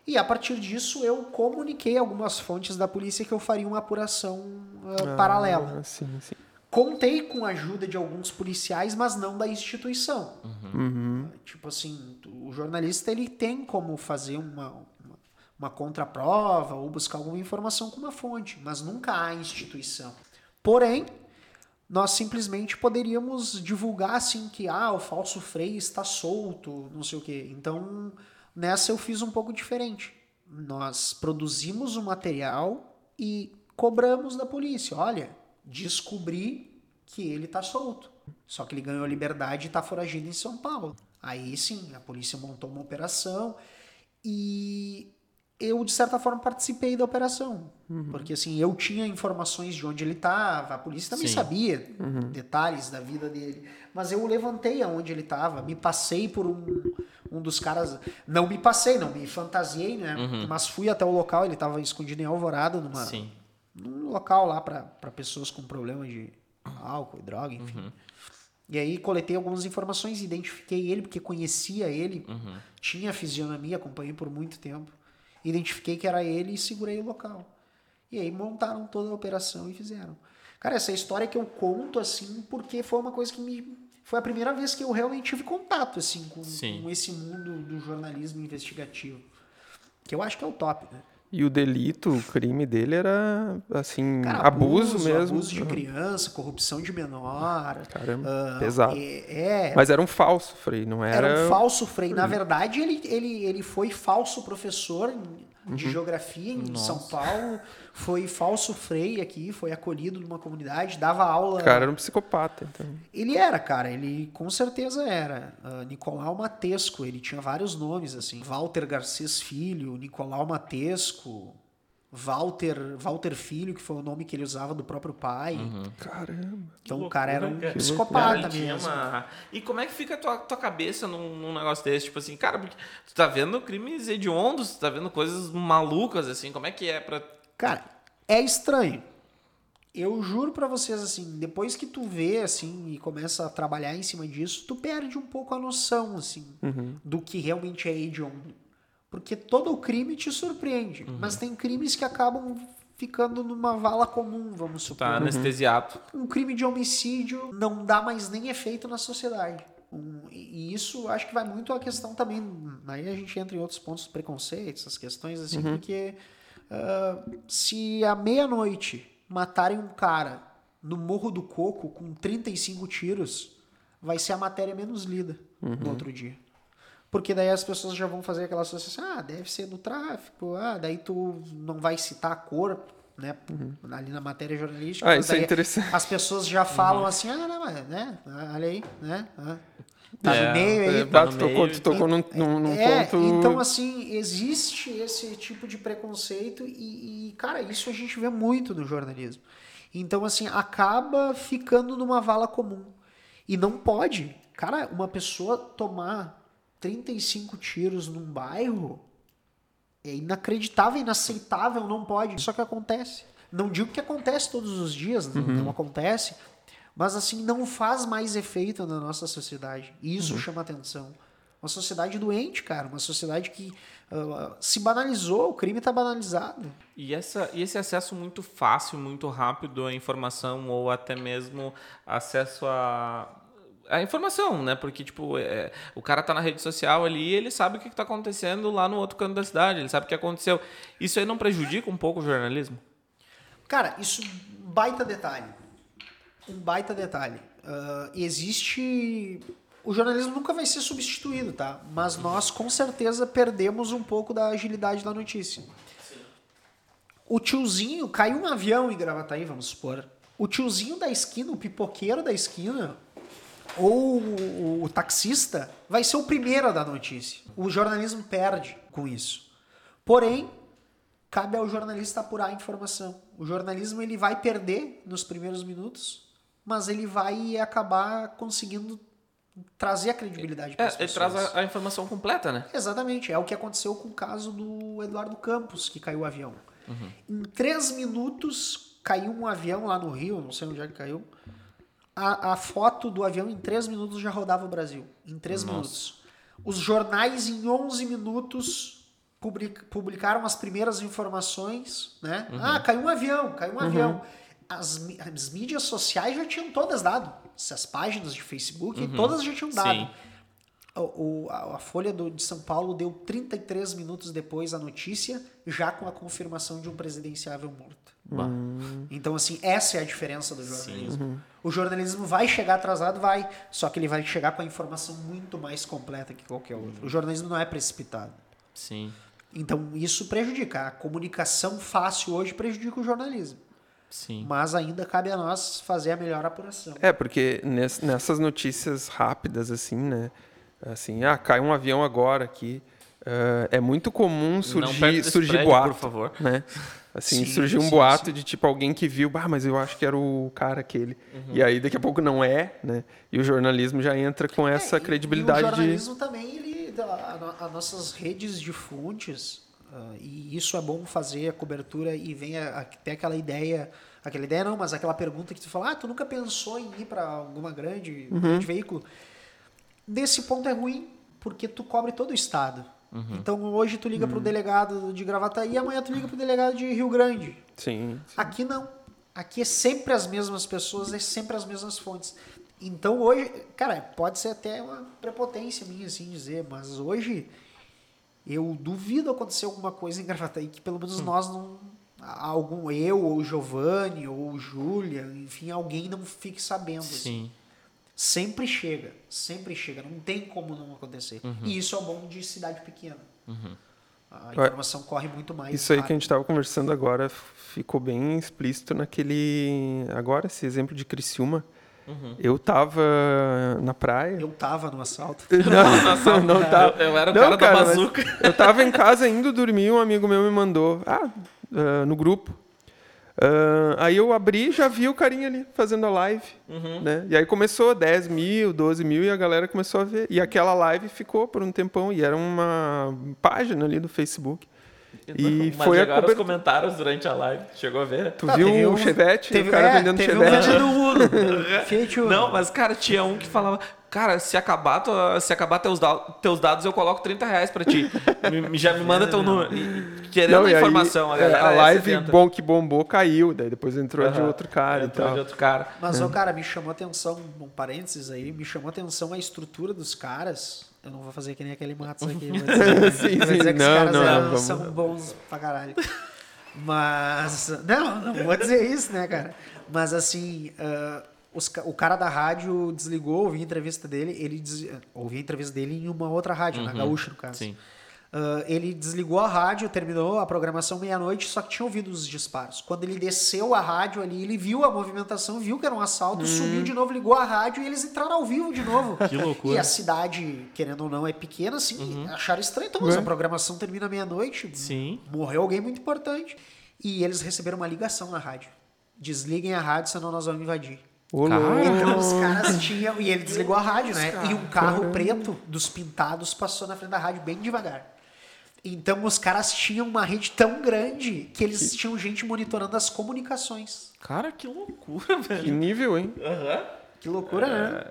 E a partir disso eu comuniquei algumas fontes da polícia que eu faria uma apuração uh, ah, paralela. Sim, sim. Contei com a ajuda de alguns policiais, mas não da instituição. Uhum. Uhum. Tipo assim, o jornalista ele tem como fazer uma, uma, uma contraprova ou buscar alguma informação com uma fonte, mas nunca há instituição. Porém, nós simplesmente poderíamos divulgar assim que ah, o falso freio está solto, não sei o quê. Então, Nessa eu fiz um pouco diferente. Nós produzimos o material e cobramos da polícia. Olha, descobri que ele está solto. Só que ele ganhou liberdade e está foragido em São Paulo. Aí sim, a polícia montou uma operação e eu, de certa forma, participei da operação. Uhum. Porque, assim, eu tinha informações de onde ele estava, a polícia também Sim. sabia uhum. detalhes da vida dele. Mas eu levantei aonde ele estava, me passei por um, um dos caras. Não me passei, não me fantasiei, né? Mas fui até o local, ele tava escondido em Alvorada, numa, Sim. num local lá para pessoas com problema de álcool e droga, enfim. E aí coletei algumas informações, identifiquei ele porque conhecia ele, tinha fisionomia, acompanhei por muito tempo. Identifiquei que era ele e segurei o local. E aí montaram toda a operação e fizeram. Cara, essa história que eu conto assim, porque foi uma coisa que me foi a primeira vez que eu realmente tive contato assim com, com esse mundo do jornalismo investigativo. Que eu acho que é o top, né? E o delito, o crime dele era, assim, Cara, abuso, mesmo. Abuso de criança, corrupção de menor. Caramba, ah, pesado. É, é, Mas era um falso, Frei, não era... era um falso Frei. Na verdade, ele, ele, ele foi falso professor em- de Uhum. geografia em São Paulo, foi falso Frei aqui, foi acolhido numa comunidade, dava aula. Cara era um psicopata, então. Ele era, cara, ele com certeza era. Ah, Nicolau Matesco, ele tinha vários nomes, assim. Walter Garcês Filho, Nicolau Matesco, Walter, Walter Filho, que foi o nome que ele usava do próprio pai. Caramba. Então Que o cara era um loucura, cara. psicopata mesmo. uma- E como é que fica a tua, tua cabeça num, num negócio desse? Tipo assim, cara, porque tu tá vendo crimes hediondos, tu tá vendo coisas malucas, assim, como é que é pra... Cara, é estranho. Eu juro pra vocês, assim, depois que tu vê, assim, e começa a trabalhar em cima disso, tu perde um pouco a noção, assim, do que realmente é hediondo. Porque todo o crime te surpreende. Mas tem crimes que acabam ficando numa vala comum, vamos supor. Tá anestesiado. Um crime de homicídio não dá mais nem efeito na sociedade. Um- e isso acho que vai muito a questão também. Aí a gente entra em outros pontos do preconceito, essas questões assim, porque ah, se à meia-noite matarem um cara no Morro do Coco com 35 tiros, vai ser a matéria menos lida no outro dia. Porque daí as pessoas já vão fazer aquela associação, ah, deve ser do tráfico, ah, daí tu não vai citar a cor, né, ali na matéria jornalística. Ah, isso é interessante. As pessoas já falam assim, ah, não, mas, né, olha aí, né, ah, tá É, no meio aí. É, tá tu no tocou, meio, tocou num, num, num É, ponto... então assim, existe esse tipo de preconceito e, e, cara, isso a gente vê muito no jornalismo. Então, assim, acaba ficando numa vala comum. E não pode. Cara, uma pessoa tomar 35 tiros num bairro é inacreditável, inaceitável, não pode. Só que acontece. Não digo que acontece todos os dias, não, não acontece, mas assim, não faz mais efeito na nossa sociedade. E isso chama atenção. Uma sociedade doente, cara. Uma sociedade que ah, se banalizou, o crime está banalizado. E, essa, e esse acesso muito fácil, muito rápido à informação, ou até mesmo acesso a. A informação, né? Porque, tipo, é, o cara tá na rede social ali ele sabe o que, que tá acontecendo lá no outro canto da cidade, ele sabe o que aconteceu. Isso aí não prejudica um pouco o jornalismo? Cara, isso baita detalhe. Um baita detalhe. Ah, existe. O jornalismo nunca vai ser substituído, tá? Mas nós com certeza perdemos um pouco da agilidade da notícia. O tiozinho, caiu um avião em Gravataí, vamos supor. O tiozinho da esquina, o pipoqueiro da esquina, ou o, o taxista, vai ser o primeiro a dar notícia. O jornalismo perde com isso. Porém, cabe ao jornalista apurar a informação. O jornalismo ele vai perder nos primeiros minutos, mas ele vai acabar conseguindo trazer a credibilidade para É, as ele pessoas. traz a, a informação completa, né? Exatamente, é o que aconteceu com o caso do Eduardo Campos, que caiu o avião. Em três minutos caiu um avião lá no Rio, não sei onde é que caiu. A, a foto do avião em três minutos já rodava o Brasil. Em três minutos. Os jornais em 11 minutos public- publicaram as primeiras informações, né? Ah, caiu um avião, caiu um avião. As, as mídias sociais já tinham todas dado. As páginas de Facebook, todas já tinham dado. Sim. O, a, a Folha do- de São Paulo deu 33 minutos depois a notícia, já com a confirmação de um presidenciável morto. Bah. Então, assim, essa é a diferença do jornalismo. O jornalismo vai chegar atrasado, vai, só que ele vai chegar com a informação muito mais completa que qualquer outro. O jornalismo não é precipitado. Sim. Então, isso prejudica. A comunicação fácil hoje prejudica o jornalismo. Sim. Mas ainda cabe a nós fazer a melhor apuração. É, porque ness- nessas notícias rápidas, assim, né? Assim, ah, cai um avião agora aqui. ah, é muito comum surgir, surgir prédio, boato. por favor. Né? Assim, Sim, surgiu um sim, boato sim. de tipo alguém que viu, ah, mas eu acho que era o cara aquele. Uhum. E aí daqui a pouco não é, né? E o jornalismo já entra com essa É, e- credibilidade E o de. jornalismo também, ele as nossas redes de fontes, uh, e isso é bom fazer a cobertura e vem até aquela ideia, aquela ideia não, mas aquela pergunta que tu fala, ah, tu nunca pensou em ir para alguma grande, uhum. grande veículo? Nesse ponto é ruim, porque tu cobre todo o estado. Uhum. Então hoje tu liga uhum. para o delegado de Gravataí, amanhã tu liga para o delegado de Rio Grande. Sim, sim. Aqui não. Aqui é sempre as mesmas pessoas, é sempre as mesmas fontes. Então hoje, cara, pode ser até uma prepotência minha assim dizer, mas hoje eu duvido acontecer alguma coisa em Gravataí que pelo menos hum. nós não algum eu ou Giovanni ou Júlia, enfim, alguém não fique sabendo. Assim. Sim. Assim. Sempre chega, sempre chega, não tem como não acontecer. Uhum. E isso é o bom de cidade pequena. Uhum. A informação corre muito mais. Isso aí que a gente estava conversando agora ficou bem explícito naquele. Agora, esse exemplo de Criciúma. Uhum. Eu tava na praia. Eu tava no assalto. Não, não, não tava. Eu, eu era o não, cara, cara da bazuca. Eu tava em casa indo dormir, um amigo meu me mandou, ah, uh, no grupo. Uh, aí eu abri já vi o carinha ali fazendo a live. Uhum. Né? E aí começou 10 mil, 12 mil e a galera começou a ver. E aquela live ficou por um tempão e era uma página ali do Facebook. E Mas foi chegaram a os comentários durante a live. Chegou a ver? Tu viu o um, Chevette? Teve, o cara é, vendendo teve Chevette. Um vendendo Não, mas cara, tinha um que falava: Cara, se acabar, tua, se acabar teus, teus dados, eu coloco 30 reais pra ti. me, já me manda teu número. Querendo não, informação. Aí, a, a live bom que bombou caiu, daí depois entrou uhum. de outro cara. Entrou de outro cara. Mas, é. cara, me chamou atenção, um parênteses aí, me chamou atenção a estrutura dos caras. Eu não vou fazer que nem aquele Matos aqui. Vou dizer, sim, vou dizer sim, que não, os caras não, eram, são bons pra caralho. Mas. Não, não vou dizer isso, né, cara? Mas assim. Uh, os, o cara da rádio desligou, ouvi a entrevista dele, ele des, ouvi a entrevista dele em uma outra rádio, uhum, na Gaúcha, no caso. Sim. Uh, ele desligou a rádio, terminou a programação meia-noite, só que tinha ouvido os disparos. Quando ele desceu a rádio ali, ele viu a movimentação, viu que era um assalto, hum. subiu de novo, ligou a rádio e eles entraram ao vivo de novo. Que loucura. E a cidade, querendo ou não, é pequena, assim, uhum. acharam estranho. Então, mas a programação termina meia-noite. Sim. Morreu alguém muito importante. E eles receberam uma ligação na rádio. Desliguem a rádio, senão nós vamos invadir. Então os caras tinham. E ele desligou a rádio, né? E um carro preto dos pintados passou na frente da rádio bem devagar. Então os caras tinham uma rede tão grande que eles tinham gente monitorando as comunicações. Cara, que loucura, velho. Que nível, hein? Aham. Uhum. Que loucura, né? é... né?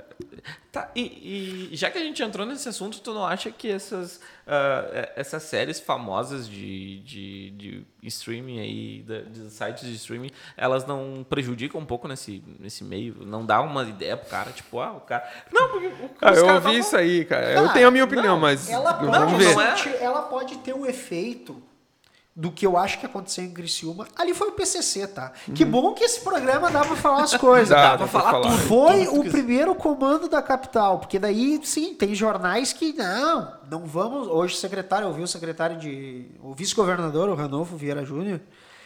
Tá, e, e, já que a gente entrou nesse assunto, tu não acha que essas, uh, essas séries famosas de, de, de streaming aí, de, de, sites de streaming, elas não prejudicam um pouco nesse, nesse meio? Não dá uma ideia pro cara, tipo, ah, o cara. Não, porque. O, ah, eu ouvi isso aí, cara. eu tenho a minha opinião, não, mas. Ela pode, vamos ver. É... ela pode ter o um efeito do que eu acho que aconteceu em Criciúma, ali foi o PCC, tá? Uhum. Que bom que esse programa dá pra falar as coisas. dá, dá pra falar, falar tudo. Foi tudo o primeiro comando da capital, porque daí, sim, tem jornais que, não, não vamos... Hoje o secretário, eu ouvi o secretário de... O vice-governador, o Ranolfo Vieira Júnior,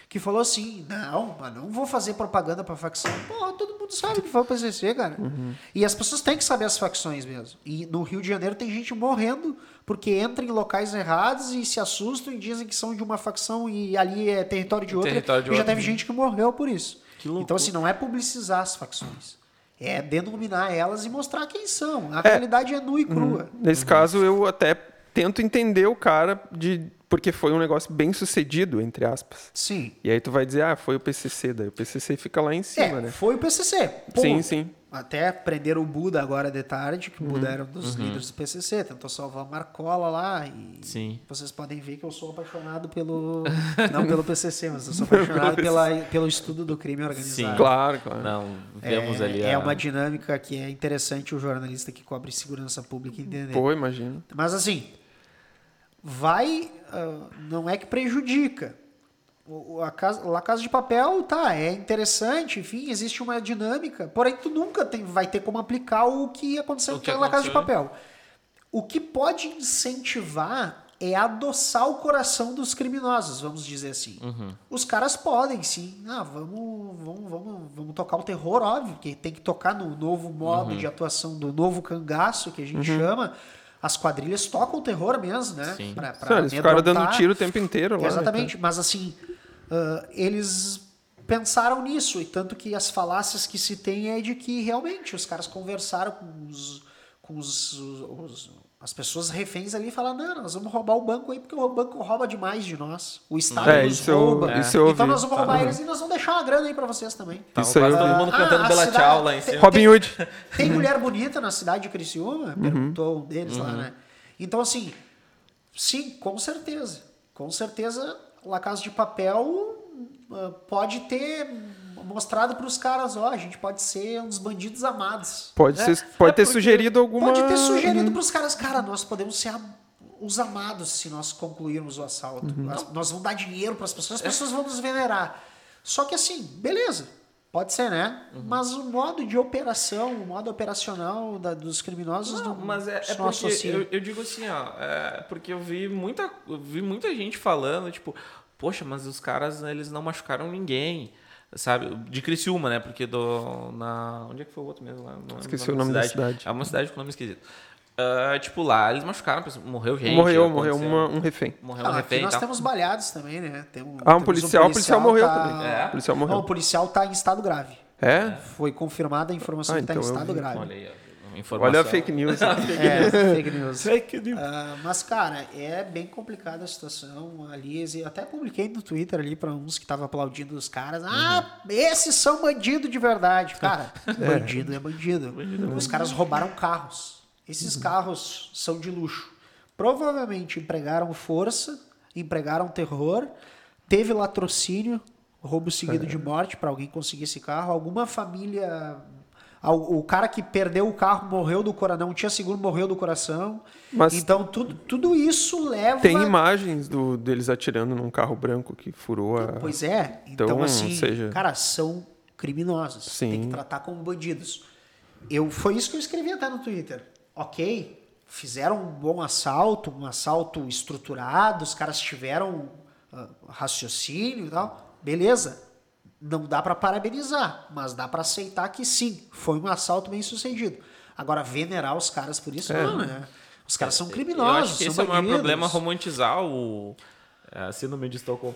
que falou assim: não, mas não vou fazer propaganda para facção. Pô, todo mundo sabe que foi o PCC, cara. Uhum. E as pessoas têm que saber as facções mesmo. E no Rio de Janeiro tem gente morrendo porque entra em locais errados e se assustam e dizem que são de uma facção e ali é território de outra. Território de e já teve gente que morreu por isso. Então, assim, não é publicizar as facções. É denominar elas e mostrar quem são. A é, realidade é nua e crua. Uhum. Nesse uhum. caso, eu até tento entender o cara de porque foi um negócio bem sucedido, entre aspas. Sim. E aí tu vai dizer, ah, foi o PCC, daí o PCC fica lá em cima, é, né? foi o PCC. Ponto. Sim, sim. Até prenderam o Buda agora de tarde, que o Buda uhum. era um dos uhum. líderes do PCC, tentou salvar a Marcola lá e sim. vocês podem ver que eu sou apaixonado pelo não pelo PCC, mas eu sou apaixonado pela, pelo estudo do crime organizado. Sim, claro, claro. Não, vemos é, ali É a... uma dinâmica que é interessante o jornalista que cobre segurança pública entender. Pô, imagino. Mas assim, vai, uh, não é que prejudica. O, a, casa, a Casa de Papel, tá, é interessante, enfim, existe uma dinâmica, porém tu nunca tem, vai ter como aplicar o que aconteceu com a Casa de Papel. O que pode incentivar é adoçar o coração dos criminosos, vamos dizer assim. Uhum. Os caras podem, sim. Ah, vamos, vamos, vamos, vamos tocar o terror, óbvio, que tem que tocar no novo modo uhum. de atuação do novo cangaço, que a gente uhum. chama as quadrilhas tocam o terror mesmo, né? Sim. Pra, pra Sim, eles ficaram dando tiro o tempo inteiro lá. Exatamente, né? mas assim, uh, eles pensaram nisso, e tanto que as falácias que se tem é de que realmente os caras conversaram com os, com os, os As pessoas reféns ali falam, não, nós vamos roubar o banco aí porque o banco rouba demais de nós. O Estado É, nos eu- rouba. eu então ouvi. nós vamos roubar eles e nós vamos deixar uma grana aí pra vocês também. Tá Isso aí eu todo mundo Ah, cantando a Bela cidade- Tchau lá em cima. Robin Hood. Tem mulher bonita na cidade de Criciúma? Perguntou um deles lá, né? Então, assim, sim, com certeza. Com certeza, La Casa de Papel ah, pode ter mostrado para os caras, ó, a gente pode ser uns bandidos amados. Pode, né? ser, pode É ter sugerido alguma. Pode ter sugerido para os caras, cara, nós podemos ser os amados se nós concluirmos o assalto. Nós, nós vamos dar dinheiro para as pessoas, as pessoas vão nos venerar. Só que assim, beleza, pode ser, né? Mas o modo de operação, o modo operacional da- dos criminosos Não, não, mas é, é porque eu, eu digo assim, ó, é porque eu vi muita, eu vi muita gente falando, tipo, poxa, mas os caras eles não machucaram ninguém, sabe? De Criciúma, né? Porque do na onde é que foi o outro mesmo lá? Não Esqueci o nome da cidade. É uma cidade com nome esquisito. Ah, tipo lá eles machucaram, morreu gente. morreu, morreu uma- um refém. morreu Ah, um refém nós temos baleados também, né? Tem um, Ah, um policial, o policial morreu tá- também. É? O policial Não, morreu. o policial tá em estado grave. É? Foi confirmada a informação Ah, que tá em então estado vi. grave. Olha aí, ó, informação. Olha a fake news. É, fake news. Fake news. Ah, mas, cara, é bem complicada a situação ali. Eu até publiquei no Twitter ali para uns que estavam aplaudindo os caras. Ah, esses são bandido de verdade. Cara, bandido é bandido. Os caras roubaram carros. Esses carros são de luxo. Provavelmente empregaram força, empregaram terror, teve latrocínio, roubo seguido de morte para alguém conseguir esse carro. Alguma família. O cara que perdeu o carro morreu do coração, não tinha seguro, morreu do coração. Mas- então tudo, tudo isso leva. Tem imagens do, deles atirando num carro branco que furou a. Pois é. Então, Então, assim, seja- cara, são criminosos. Sim. Tem que tratar como bandidos. Eu, foi isso que eu escrevi até no Twitter. Ok, fizeram um bom assalto, um assalto estruturado, os caras tiveram ah, raciocínio e tal. Beleza. Não dá pra parabenizar, mas dá pra aceitar que sim, foi um assalto bem sucedido. Agora, venerar os caras por isso, não, né? Os caras são criminosos. Eu acho que são esse é o maior problema, romantizar o... É, a síndrome de Estocolmo.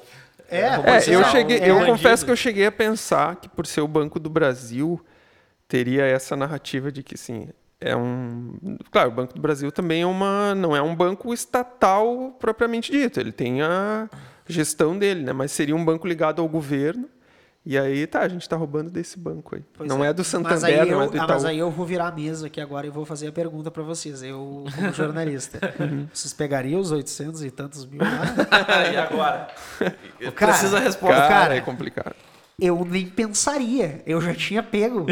É, É, romantizar eu o cheguei, é eu bandido. confesso que eu cheguei a pensar que por ser o Banco do Brasil teria essa narrativa de que sim, é um, claro, o Banco do Brasil também é uma, não é um banco estatal propriamente dito, ele tem a gestão dele, né, mas seria um banco ligado ao governo. E aí, tá, a gente tá roubando desse banco aí. Pois não é. do Mas Santander, aí, eu, não é do ah, Itaú. mas aí eu vou virar a mesa aqui agora e vou fazer a pergunta para vocês. Eu, como jornalista, vocês pegariam os 800 e tantos mil lá? e agora? Cara, Precisa responder. Cara, cara, é complicado. Eu nem pensaria. Eu já tinha pego.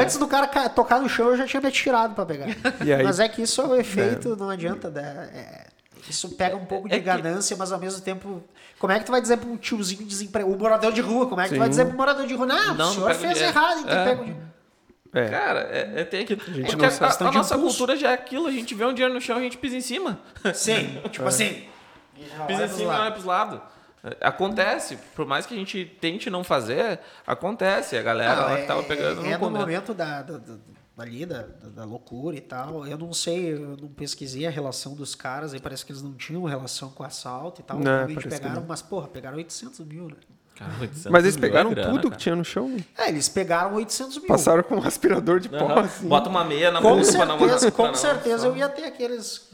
Antes do cara ca- tocar no chão, eu já tinha me atirado para pegar. E aí- mas é que isso é o efeito, não adianta. né? É, isso pega um pouco de É que- ganância, mas ao mesmo tempo. Como é que tu vai dizer para um tiozinho desempregado, o morador de rua, como é que tu vai Sim. dizer para um morador de rua? Não, Não, o senhor pega o fez dinheiro." errado ter É. o dinheiro. É. Cara, é, é, tem aquilo. gente Porque não a, sabe. a- a nossa impulso. cultura já é aquilo, a gente vê um dinheiro no chão, a gente pisa em cima. Sim, tipo assim. Pisa em cima e olha pros lados. É, Acontece, por mais que a gente tente não fazer, acontece. A galera Não, lá é, que tava pegando é não no momento da, da, da- ali, da, da, da loucura e tal. Eu não sei, eu não pesquisei a relação dos caras, aí parece que eles não tinham relação com o assalto e tal. Não, que pegaram, mas, porra, pegaram 800 mil, né? Cara, 800 Mas eles é pegaram grana, tudo cara. que tinha no chão. É, eles pegaram 800 mil. Passaram com um aspirador de pó, Aham. assim. Bota uma meia na com boca pra não certeza, pra com não- certeza eu ia ter aqueles.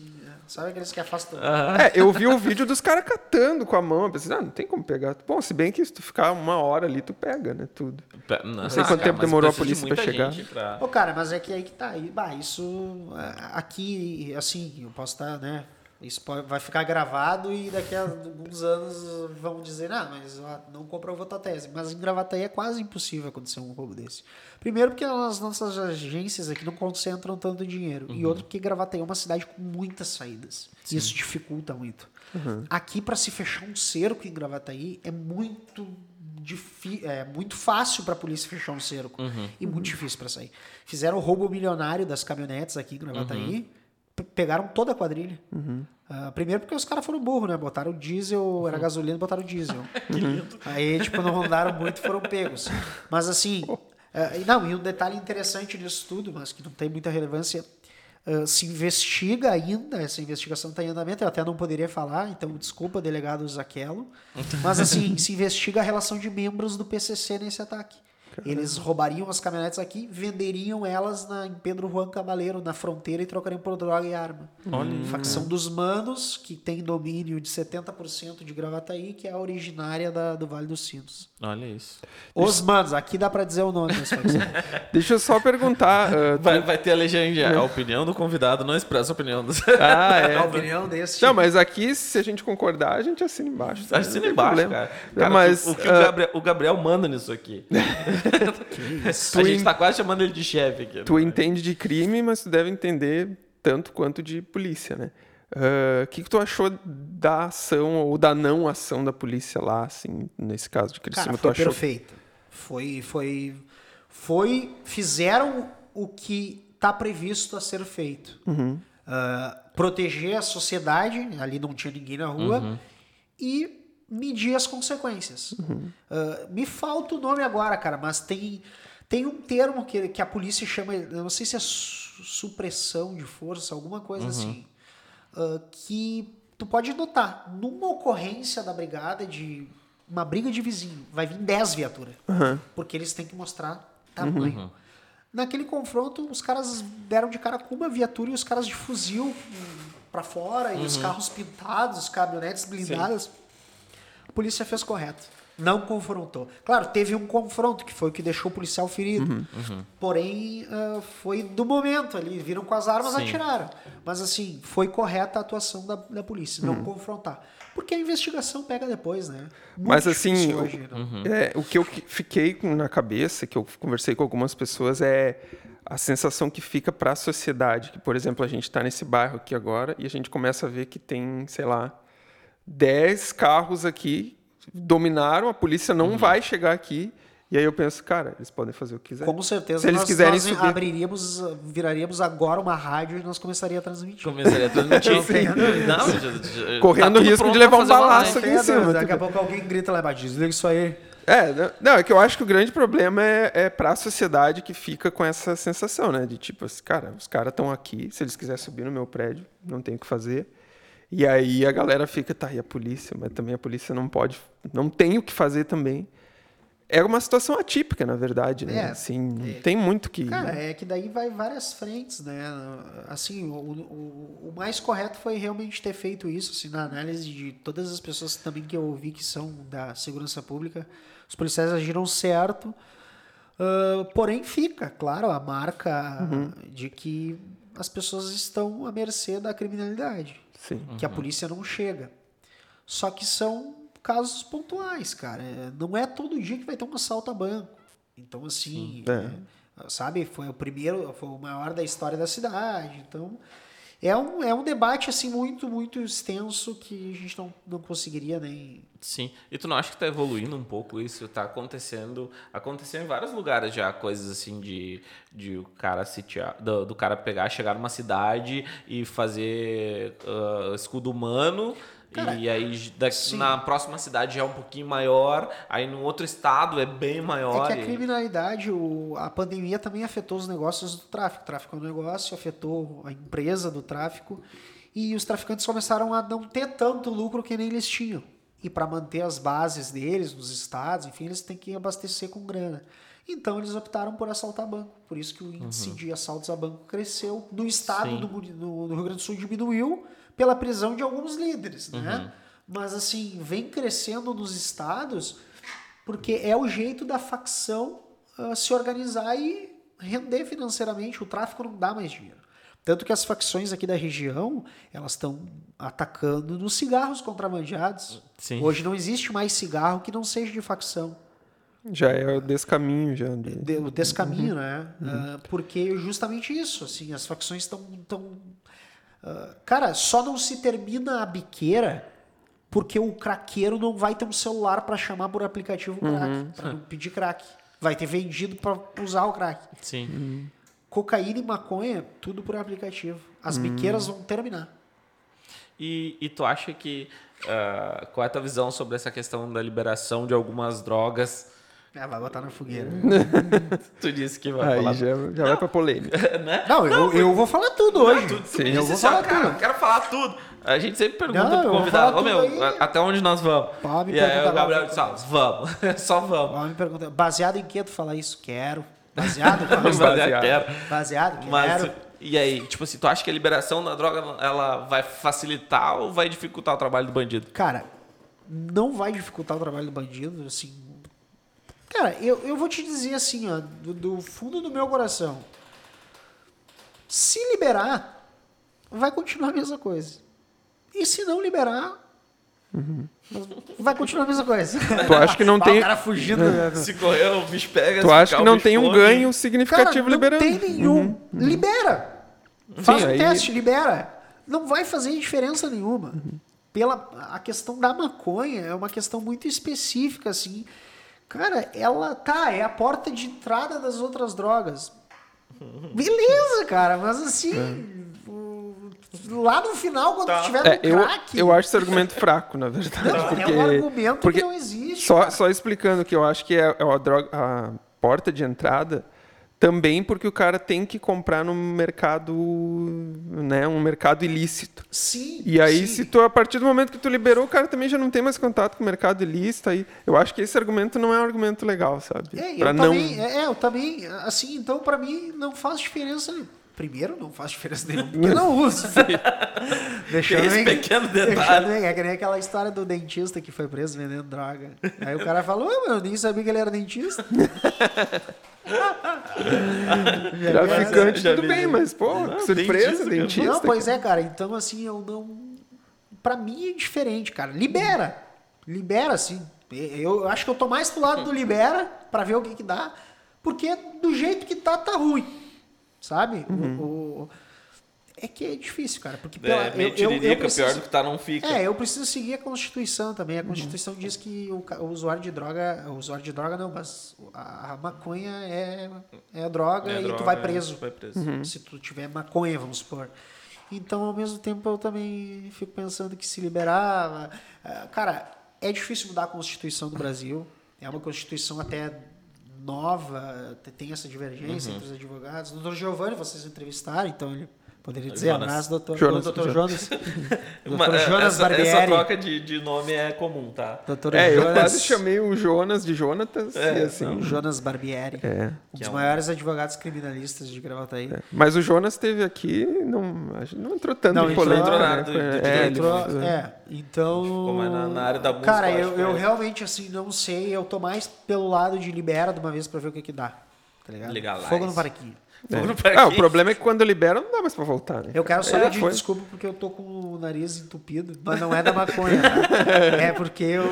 Sabe aqueles que afastam? É, eu vi o vídeo dos caras catando com a mão. Eu pensei, ah, não tem como pegar. Bom, se bem que se tu ficar uma hora ali, tu pega, né? Tudo. Pe- Não, sei quanto tempo mas demorou a polícia pra chegar. pra- Ô, cara, mas é que aí que tá. aí, Bah, isso ah, aqui, assim, eu posso estar, né? Isso pode- vai ficar gravado e daqui a alguns anos vão dizer, ah, mas ó, não comprovou tua tese. Mas em Gravataí é quase impossível acontecer um roubo desse. Primeiro porque as nossas agências aqui não concentram tanto dinheiro. E outro porque Gravataí é uma cidade com muitas saídas. Isso dificulta muito. Aqui, para se fechar um cerco em Gravataí, é muito é muito fácil para a polícia fechar um cerco e muito difícil para sair. Fizeram o roubo milionário das caminhonetes aqui em Gravataí, pe- pegaram toda a quadrilha. Ah, primeiro porque os caras foram burros, né? Botaram diesel, era gasolina, botaram diesel. Aí, tipo, não rondaram muito, foram pegos. Mas assim, e não, e um detalhe interessante nisso tudo, mas que não tem muita relevância, ah, se investiga ainda, essa investigação está em andamento, eu até não poderia falar, então desculpa, delegado Zaquelo, mas assim, se investiga a relação de membros do PCC nesse ataque. Eles roubariam as caminhonetes aqui, venderiam elas na, em Pedro Juan Cabaleiro, na fronteira, e trocariam por droga e arma. Olha. Facção dos Manos, que tem domínio de 70% de Gravataí, que é a originária da- do Vale dos Sinos. Olha isso. Os Manos, aqui dá pra dizer o nome dessa facção. Deixa eu só perguntar. tu- Vai, vai ter a legenda. A opinião do convidado não expressa a opinião dos. Ah, a é. opinião desse. Não, mas aqui, se a gente concordar, a gente assina embaixo. Assina embaixo, cara. Cara, mas, o que, o, que ah, o, Gabriel, o Gabriel manda nisso aqui. a gente tá quase chamando ele de chefe aqui. Tu entende de crime, mas tu deve entender tanto quanto de polícia, né? Ah, O que, que tu achou da ação ou da não ação da polícia lá, assim, nesse caso de Criciúma? Cara, tu foi achou? perfeito. Foi, foi, foi, fizeram o que está previsto a ser feito. Uhum. Ah, proteger a sociedade, ali não tinha ninguém na rua, Uhum. e medir as consequências. Ah, me falta o nome agora, cara, mas tem, tem um termo que, que a polícia chama, eu não sei se é su- supressão de força, alguma coisa assim, ah, que tu pode notar, numa ocorrência da brigada de uma briga de vizinho, vai vir 10 viaturas, porque eles têm que mostrar tamanho. Naquele confronto, os caras deram de cara com uma viatura e os caras de fuzil pra fora, e os carros pintados, os caminhonetes blindadas. A polícia fez correto. Não confrontou. Claro, teve um confronto, que foi o que deixou o policial ferido. Porém, ah, foi do momento ali. Viram com as armas, Sim. atiraram. Mas, assim, foi correta a atuação da, da polícia, não confrontar. Porque a investigação pega depois, né? Muito Mas assim, o, né? é, o que eu que- fiquei na cabeça, que eu conversei com algumas pessoas, é a sensação que fica para a sociedade. Que, por exemplo, a gente está nesse bairro aqui agora e a gente começa a ver que tem, sei lá, 10 carros aqui, dominaram, a polícia não vai chegar aqui. E aí eu penso, cara, eles podem fazer o que quiserem. Com certeza, Se eles nós, quiserem nós subir- abriríamos, viraríamos agora uma rádio e nós começaríamos a transmitir. Começaria a transmitir. Não já- Correndo tá risco de levar um balaço aqui em cima. Daqui a pouco alguém grita lá embaixo, desliga isso aí. É, não- não, é que eu acho que o grande problema é, é para a sociedade que fica com essa sensação, né? De tipo, assim, cara, os caras estão aqui, se eles quiserem subir no meu prédio, não tem o que fazer. E aí a galera fica, tá, e a polícia? Mas também a polícia não pode, não tem o que fazer também. É uma situação atípica, na verdade, né? É, assim, não tem muito que... Cara, é que daí vai várias frentes, né? Assim, o, o, o mais correto foi realmente ter feito isso, assim, na análise de todas as pessoas também que eu ouvi que são da segurança pública. Os policiais agiram certo, ah, porém fica, claro, a marca de que as pessoas estão à mercê da criminalidade. Sim. que a polícia não chega. Só que são casos pontuais, cara. É, Não é todo dia que vai ter um assalto a banco. Então, assim, É. é, sabe, foi o primeiro, foi o maior da história da cidade. Então, é um, é um debate, assim, muito, muito extenso que a gente não, não conseguiria nem... Sim. E tu não acha que tá evoluindo um pouco isso? Tá acontecendo. Aconteceu em vários lugares já, coisas assim de, de o cara sitiar, do, do cara pegar, chegar numa cidade e fazer ah, escudo humano. Cara, e aí da- na próxima cidade já é um pouquinho maior, aí no outro estado é bem maior. É que a criminalidade, o, a pandemia também afetou os negócios do tráfico. O tráfico é um negócio, afetou a empresa do tráfico e os traficantes começaram a não ter tanto lucro que nem eles tinham. E para manter as bases deles, nos estados, enfim, eles têm que abastecer com grana. Então eles optaram por assaltar banco. Por isso que o índice de assaltos a banco cresceu. No estado, do, no, no Rio Grande do Sul, diminuiu pela prisão de alguns líderes, né? Mas assim, vem crescendo nos estados porque é o jeito da facção ah, se organizar e render financeiramente. O tráfico não dá mais dinheiro. Tanto que as facções aqui da região, elas estão atacando nos cigarros contrabandeados. Sim. Hoje não existe mais cigarro que não seja de facção. Já é o descaminho, já. de- De- o descaminho, né? Ah, porque justamente isso, assim, as facções estão... Ah, cara, só não se termina a biqueira porque o craqueiro não vai ter um celular para chamar por aplicativo crack, para pedir crack. Vai ter vendido para usar o crack. Sim. Cocaína e maconha, tudo por aplicativo. As biqueiras vão terminar. E, e tu acha que. ah, qual é a tua visão sobre essa questão da liberação de algumas drogas Ah, vai botar na fogueira. Tu disse que vai Aí falar. já, já vai pra polêmica. né? Não, eu, eu vou falar tudo hoje. Tu, tu Sim. me Eu disse vou assim, ó, falar cara, tudo. eu quero falar tudo. A gente sempre pergunta Não, eu pro vou convidado, ô meu, aí. até onde nós vamos? Pode me e aí o Gabriel lá. disse, ó, vamos, só vamos. Ó, me pergunta, baseado em que tu falar isso? Quero. Baseado? Fala. Baseado. quero. baseado? Mas, Quero. e aí, tipo assim, tu acha que a liberação da droga ela vai facilitar ou vai dificultar o trabalho do bandido? Cara, não vai dificultar o trabalho do bandido, assim. Cara, eu, eu vou te dizer assim, ó, do, do fundo do meu coração. Se liberar, vai continuar a mesma coisa. E se não liberar, vai continuar a mesma coisa. Tu acha que não tem- O cara fugindo. né? Se correr, o bicho pega. Tu acha que não tem um ganho Cara, significativo não liberando? tem nenhum. Libera. Faz um aí- teste, libera. Não vai fazer diferença nenhuma. Pela a questão da maconha é uma questão muito específica assim. Cara, ela tá é a porta de entrada das outras drogas. Beleza, cara, mas assim, o- lá no final quando Tá. tiver É, no eu, crack, eu acho esse argumento fraco, na verdade. não, porque, é um argumento porque que não existe. só, cara. só explicando que eu acho que é, é a, droga, a porta de entrada também porque o cara tem que comprar no mercado, né, um mercado ilícito. Sim. E aí, sim. se tu, a partir do momento que tu liberou, o cara também já não tem mais contato com o mercado ilícito. Aí, eu acho que esse argumento não é um argumento legal, sabe? É, Pra eu não... também, é, é, eu também, assim, então pra mim não faz diferença. Primeiro, não faz diferença nenhuma, porque eu não uso. Deixando esse pequeno detalhe. É que nem aquela história do dentista que foi preso vendendo droga. Aí o cara falou, "Ué, mas eu nem sabia que ele era dentista. Traficante, Já tudo bem, mas, pô, Não, surpresa, dentista, dentista. não, pois é, cara. Então, assim, eu não. Pra mim é diferente, cara. Libera. Libera, sim. Eu acho que eu tô mais pro lado do libera pra ver o que que dá. Porque do jeito que tá, tá ruim. Sabe? O- o- É que é difícil, cara. Porque pela, É, meio eu, eu, eu preciso, pior do que tá, não fica. É, eu preciso seguir a Constituição também. A Constituição diz que o, o usuário de droga. O usuário de droga não, mas a, a maconha é, é droga É e droga, tu vai é, preso. tu vai preso. Se tu tiver maconha, vamos supor. Então, ao mesmo tempo, eu também fico pensando que se liberar. ah, Cara, é difícil mudar a Constituição do Brasil. É uma Constituição até nova, te- tem essa divergência Uhum. entre os advogados. O doutor Giovanni, vocês entrevistaram, então ele poderia dizer. Jonas. Abraço, doutor Jonas, doutor Jonas. Doutor Jonas essa, essa Barbieri. troca de, de nome é comum, tá? Doutor É, eu Jonas, quase chamei o Jonas de Jonatas, É, e assim... Jonas Barbieri. É. Um dos é um- maiores advogados criminalistas de Gravataí. Mas o Jonas esteve aqui, não, a gente não entrou tanto Não, em entrou- polêmica. entrou né? nada do- Foi- do é, ele Entrou- é, então. Ficou mais na- na área da música, Cara, eu eu, eu né? realmente, assim, não sei. Eu tô mais pelo lado de libera de uma vez pra ver o que que dá. Tá ligado? Legalize. Fogo no paraquinho. No Ah, o problema é que quando libera não dá mais pra voltar, né? Eu quero só É, pedir foi. desculpa porque eu tô com o nariz entupido, mas não é da maconha, tá? É porque eu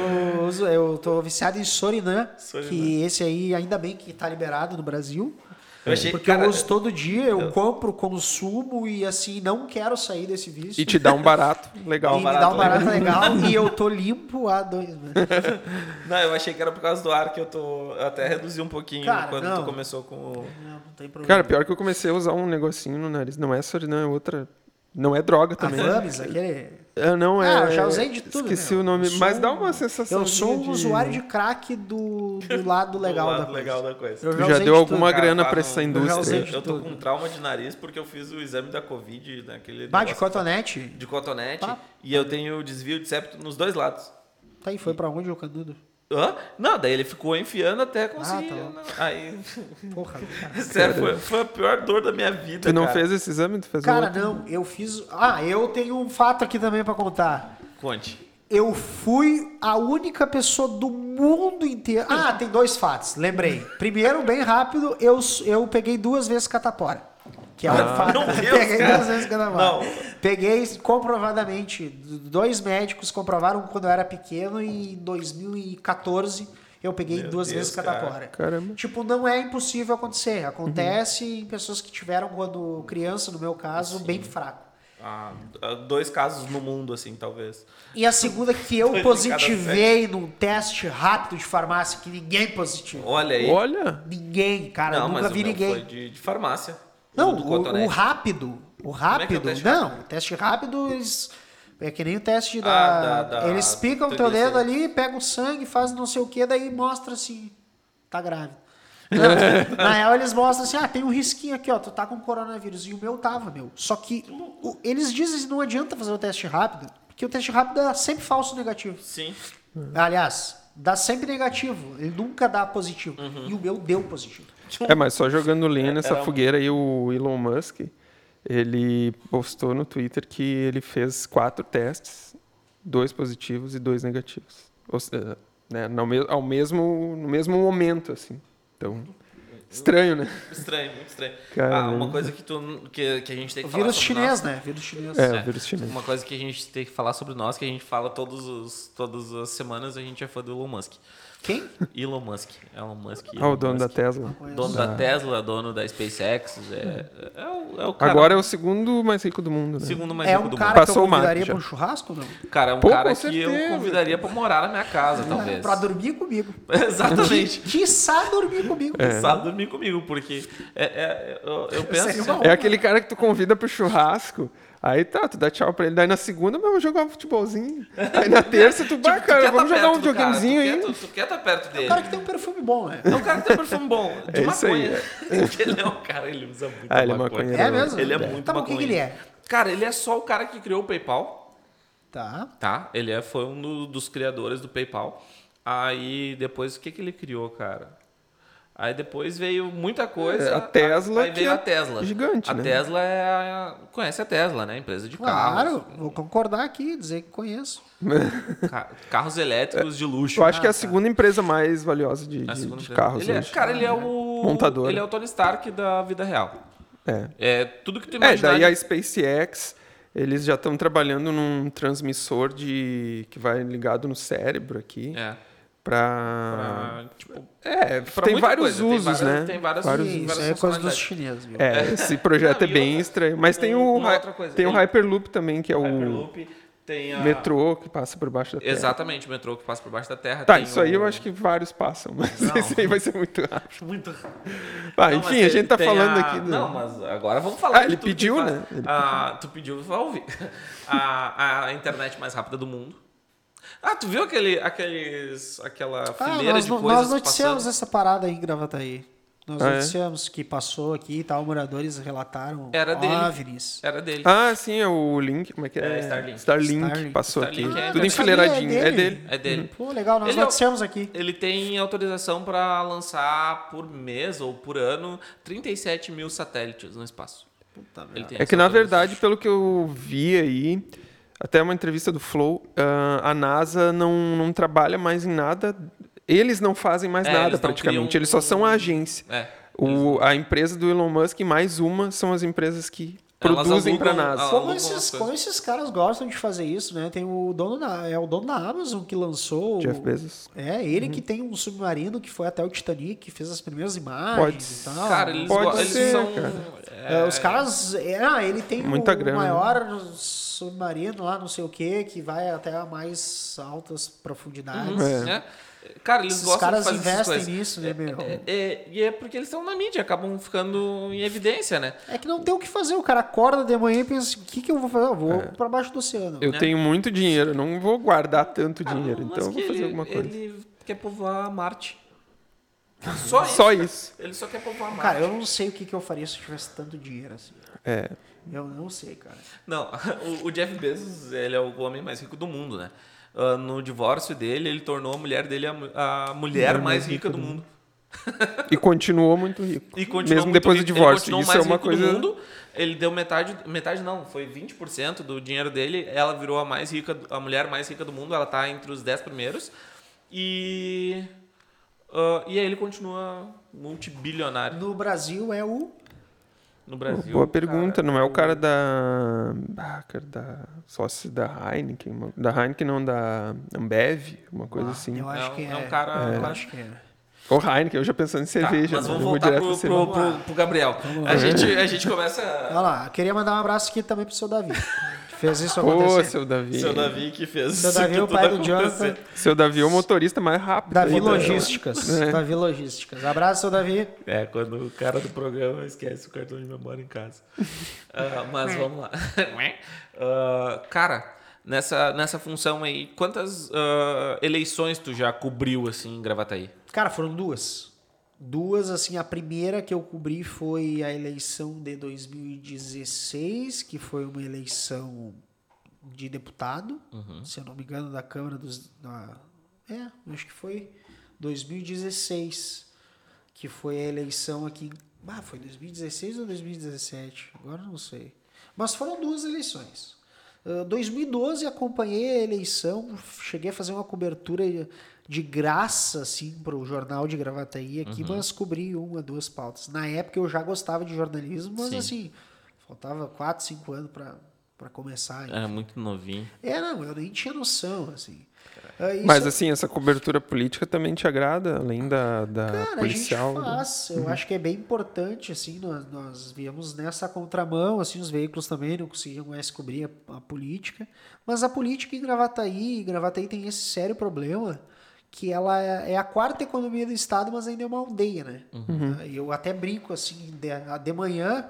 uso, eu tô viciado em Sorinã, Sorinã. que esse aí ainda bem que tá liberado no Brasil. Eu achei- porque cara, eu uso todo dia, eu compro, consumo e assim, não quero sair desse vício. E te dá um barato legal. E me barato dá um barato legal e eu tô limpo há dois meses. Não, eu achei que era por causa do ar que eu tô. Eu até reduzi um pouquinho Cara, quando não. tu começou com o. Não, não tem problema. Cara, pior que eu comecei a usar um negocinho no nariz. Não é Sorinã, é outra... Não é droga a também. Vames, aquele... É, não é... Ah, eu já usei de tudo, Esqueci meu. o nome, Eu mas dá um- uma sensação Eu sou um de... usuário de crack do, do lado legal do lado da coisa. legal da coisa. Eu Já, usei deu de alguma tudo. Grana pra no- essa eu já usei indústria. de Eu tô tudo. com trauma de nariz porque eu fiz o exame da Covid, naquele. Bah, de negócio cotonete? de cotonete. Tá. E eu tenho desvio de septo nos dois lados. Tá aí, foi pra onde o canudo? Hã? Não, daí ele ficou enfiando até conseguir. tá bom. né? Aí. Porra, cara. Sério, foi, foi a pior dor da minha vida. Tu não cara. fez esse exame? Tu fez Cara, outro? não, eu fiz... Ah, eu tenho um fato aqui também pra contar. Conte. Eu fui a única pessoa do mundo inteiro. Ah, tem dois fatos, lembrei. Primeiro, bem rápido, eu, eu peguei duas vezes catapora. Que é um fato. Deus, peguei cara. duas vezes. Não. Peguei comprovadamente. Dois médicos comprovaram quando eu era pequeno e em 2014 eu peguei Meu duas Deus, vezes cara. catapora. Caramba. Tipo, não é impossível acontecer. Acontece em pessoas que tiveram quando criança, no meu caso, bem fraco. Ah, dois casos no mundo, assim, talvez. E a segunda que eu positivei num teste rápido de farmácia, que ninguém positivou. Olha aí. Olha, Ninguém, cara, não, nunca mas o vi meu ninguém. foi de, de farmácia. Não, o, o rápido. O é que é o rápido. teste não, rápido? o teste rápido, eles. É que nem o teste da. Ah, da- da- eles picam o teu dedo ali, pegam o sangue, fazem não sei o que, daí mostra assim. tá grávida. Na real, eles mostram assim, ah, tem um risquinho aqui, ó, tu tá com coronavírus. E o meu tava, meu. Só que o- eles dizem que não adianta fazer o teste rápido, porque o teste rápido dá sempre falso negativo. Sim. Aliás, dá sempre negativo. Ele nunca dá positivo. E o meu deu positivo. É, mas só jogando lenha nessa Era um- fogueira aí, o Elon Musk, ele postou no Twitter que ele fez quatro testes, dois positivos e dois negativos. Ou seja, né, ao mesmo, no mesmo momento, assim. Então, estranho, né? Estranho, muito estranho. Caramba. Ah, uma coisa que, tu, que, que a gente tem O que falar vírus sobre chinês, nós- né? Vírus chinês. É, É, vírus chinês. Uma coisa que a gente tem que falar sobre nós, que a gente fala todos os, todas as semanas, a gente é fã do Elon Musk. Quem? Elon Musk. Elon Musk. Ah, o dono da Tesla. Dono da Tesla, dono da SpaceX. É, é, o, é o cara. Agora é o segundo mais rico do mundo, né? segundo mais É rico um do cara mundo. que eu Passou o mato convidaria já. pra um churrasco ou não? Cara, é um Pô, cara que eu certeza. convidaria pra morar na minha casa, talvez. Pra dormir comigo. Exatamente. Quiçá dormir comigo. Sabe dormir comigo, porque é, é- eu, eu penso. Assim, É aquele cara que tu convida pro churrasco, aí tá, tu dá tchau pra ele, daí na segunda, vamos jogar um futebolzinho. Aí na terça, tu, vai, tu cara, quer vamos tá jogar um videogamezinho tu aí. quer- Tu, tu quer estar perto dele. O cara que tem um perfume bom, né? É um cara que tem perfume bom. De É maconha. ele é um cara, ele usa muito Ah, ele é maconha. É mesmo? Ele é muito Tá, mas o que, que ele é? Cara, ele é só o cara que criou o PayPal, Tá. tá? Ele é, foi um do- dos criadores do PayPal. Aí depois o que, que ele criou, cara? Aí depois veio muita coisa. É, a Tesla, Aí veio é a Tesla. gigante, a né? Tesla é. a- Conhece a Tesla, né? Empresa de Claro, carros. vou concordar aqui, dizer que conheço. Ca- Carros elétricos de luxo. Eu acho que é Ah, a segunda empresa mais valiosa de, A de- segunda de empresa. carros ele é. Cara, ele é o. Montador. Ele é o Tony Stark da vida real. É. É tudo que tu É, imaginar. daí a SpaceX, eles já estão trabalhando num transmissor de que vai ligado no cérebro aqui É. pra... pra, tipo, É, pra tem vários coisa, tem usos, várias- né? tem várias- Vários Sim, Isso é coisa dos chineses, viu? É, esse projeto Não, é bem outra- estranho. Mas tem o, tem o Hyperloop também, que é o Hyperloop, tem a... metrô que passa por baixo da Terra. Exatamente, o metrô que passa por baixo da terra. Tá, tem isso aí o- eu acho que vários passam, mas Não. esse aí vai ser muito rápido. Muito. Ah, Não, enfim, mas a tem- gente tá tem falando a- aqui. do- Não, mas agora vamos falar. Ah, de ele pediu, faz. né? Ele Ah, tu pediu, vai ouvir. A, a internet mais rápida do mundo. Ah, tu viu aquele, aqueles, aquela Ah, fileira nós, de coisas nós noticiamos passando? essa parada aí em Gravataí. Nós Ah, é? noticiamos que passou aqui e tal, moradores relataram Era dele. OVNIs. Era dele. Ah, sim, é o Link, como é que é? É, Starlink. Starlink, Starlink. passou Starlink aqui. é Tudo enfileiradinho. É É dele. dele. É dele. Pô, legal, nós Ele é noticiamos aqui. Ele tem autorização para lançar por mês ou por ano 37 mil satélites no espaço. Puta É que, na verdade, pelo que eu vi aí, até uma entrevista do Flow, ah, a NASA não, não trabalha mais em nada. Eles não fazem mais É, nada, eles praticamente. criam Eles só são a agência. É. O, a empresa do Elon Musk e mais uma são as empresas que produzem para NASA. Ah, Como esses, como esses caras gostam de fazer isso, né? Tem o dono da, é o dono da Amazon que lançou. Jeff Bezos. É, ele que tem um submarino que foi até o Titanic, que fez as primeiras imagens Pode e tal. Cara, eles, Pode eles ser, são. cara. É, os caras. É, ah, ele tem Muita o grana. maior submarino lá, não sei o que, que vai até a mais altas profundidades. Uhum, né? Cara, eles Esses gostam caras de fazer investem nisso, né, meu? É, é- e é porque eles estão na mídia, acabam ficando em evidência, né? É que não tem o que fazer. O cara acorda de manhã e pensa: o que, que eu vou fazer? Eu vou pra baixo do oceano. Eu né? tenho muito dinheiro, eu não vou guardar tanto dinheiro, Mas então eu vou fazer ele, alguma coisa. Ele quer povoar Marte. Só isso. Só isso. Ele só quer povoar Marte. Cara, eu não sei o que, que eu faria se eu tivesse tanto dinheiro assim. É. Eu não sei, cara. Não, o, o Jeff Bezos, ele é o homem mais rico do mundo, né? Ah, no divórcio dele, ele tornou a mulher dele a, a mulher mais rica do mundo. E continuou muito rico. E continuou Mesmo muito depois do rico. divórcio. Ele continuou Isso é mais uma rico do coisa. mundo. Ele deu metade, metade não, foi 20% do dinheiro dele. Ela virou a mais rica, a mulher mais rica do mundo. Ela tá entre os 10 primeiros. E ah, e aí ele continua multibilionário No Brasil é o. no Brasil. Boa pergunta, cara. não é o cara da. Ah, cara, da. Sócio da Heineken. uma- Da Heineken, não, da Ambev, uma coisa assim. Eu acho um- que é. é um cara- Eu acho que é. Ou Heineken, eu já pensando em Tá, cerveja. mas né? vamos voltar direto pro, pro, pro, pro Gabriel. A gente, a gente começa. Olha lá, queria mandar um abraço aqui também pro seu Davi. Fez isso acontecer. seu Davi. Seu Davi que fez Seu isso Davi é o pai do. Jonathan. Seu Davi é o motorista mais rápido. Davi Logísticas. É. Davi Logísticas. Abraço, seu Davi. É, quando o cara do programa esquece o cartão de memória em casa. Ah, mas vamos lá. Ah, cara, nessa, nessa função aí, quantas ah, eleições tu já cobriu assim em Gravataí? Cara, foram duas. Duas, assim, a primeira que eu cobri foi a eleição de 2016, que foi uma eleição de deputado, se eu não me engano, da Câmara dos. É, acho que foi 2016, que foi a eleição aqui. Ah, foi 2016 ou 2017? Agora não sei. Mas foram duas eleições. Uh, 2012 acompanhei a eleição, cheguei a fazer uma cobertura de graça assim para o jornal de Gravataí aqui, mas cobri uma, duas pautas. Na época eu já gostava de jornalismo, mas Sim. assim, faltava quatro, cinco anos para para começar. Era muito novinho. É, não, eu nem tinha noção, assim. Ah, isso- Mas assim, essa cobertura política também te agrada, além da, da Cara, policial? a gente faz. Eu acho que é bem importante, assim, nós, nós viemos nessa contramão, assim, os veículos também não conseguiam mais cobrir a, a política. Mas a política em Gravataí, Gravataí tem esse sério problema que ela é é a quarta economia do estado, mas ainda é uma aldeia, né? E Eu até brinco, assim, de, de manhã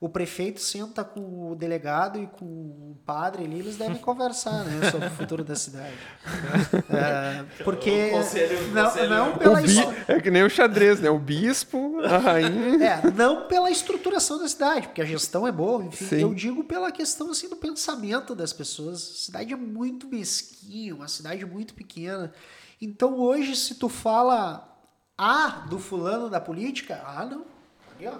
o prefeito senta com o delegado e com o padre ali, eles devem conversar, né, sobre o futuro da cidade. É, porque conselho- não, conselho- não O pela bi- É que nem o xadrez, né? O bispo, a rainha. é, não pela estruturação da cidade, porque a gestão é boa, enfim. Sim. Eu digo pela questão assim do pensamento das pessoas. A cidade é muito mesquinha, uma cidade muito pequena. Então hoje, se tu fala A do fulano da política, ah, não. Ali, ó,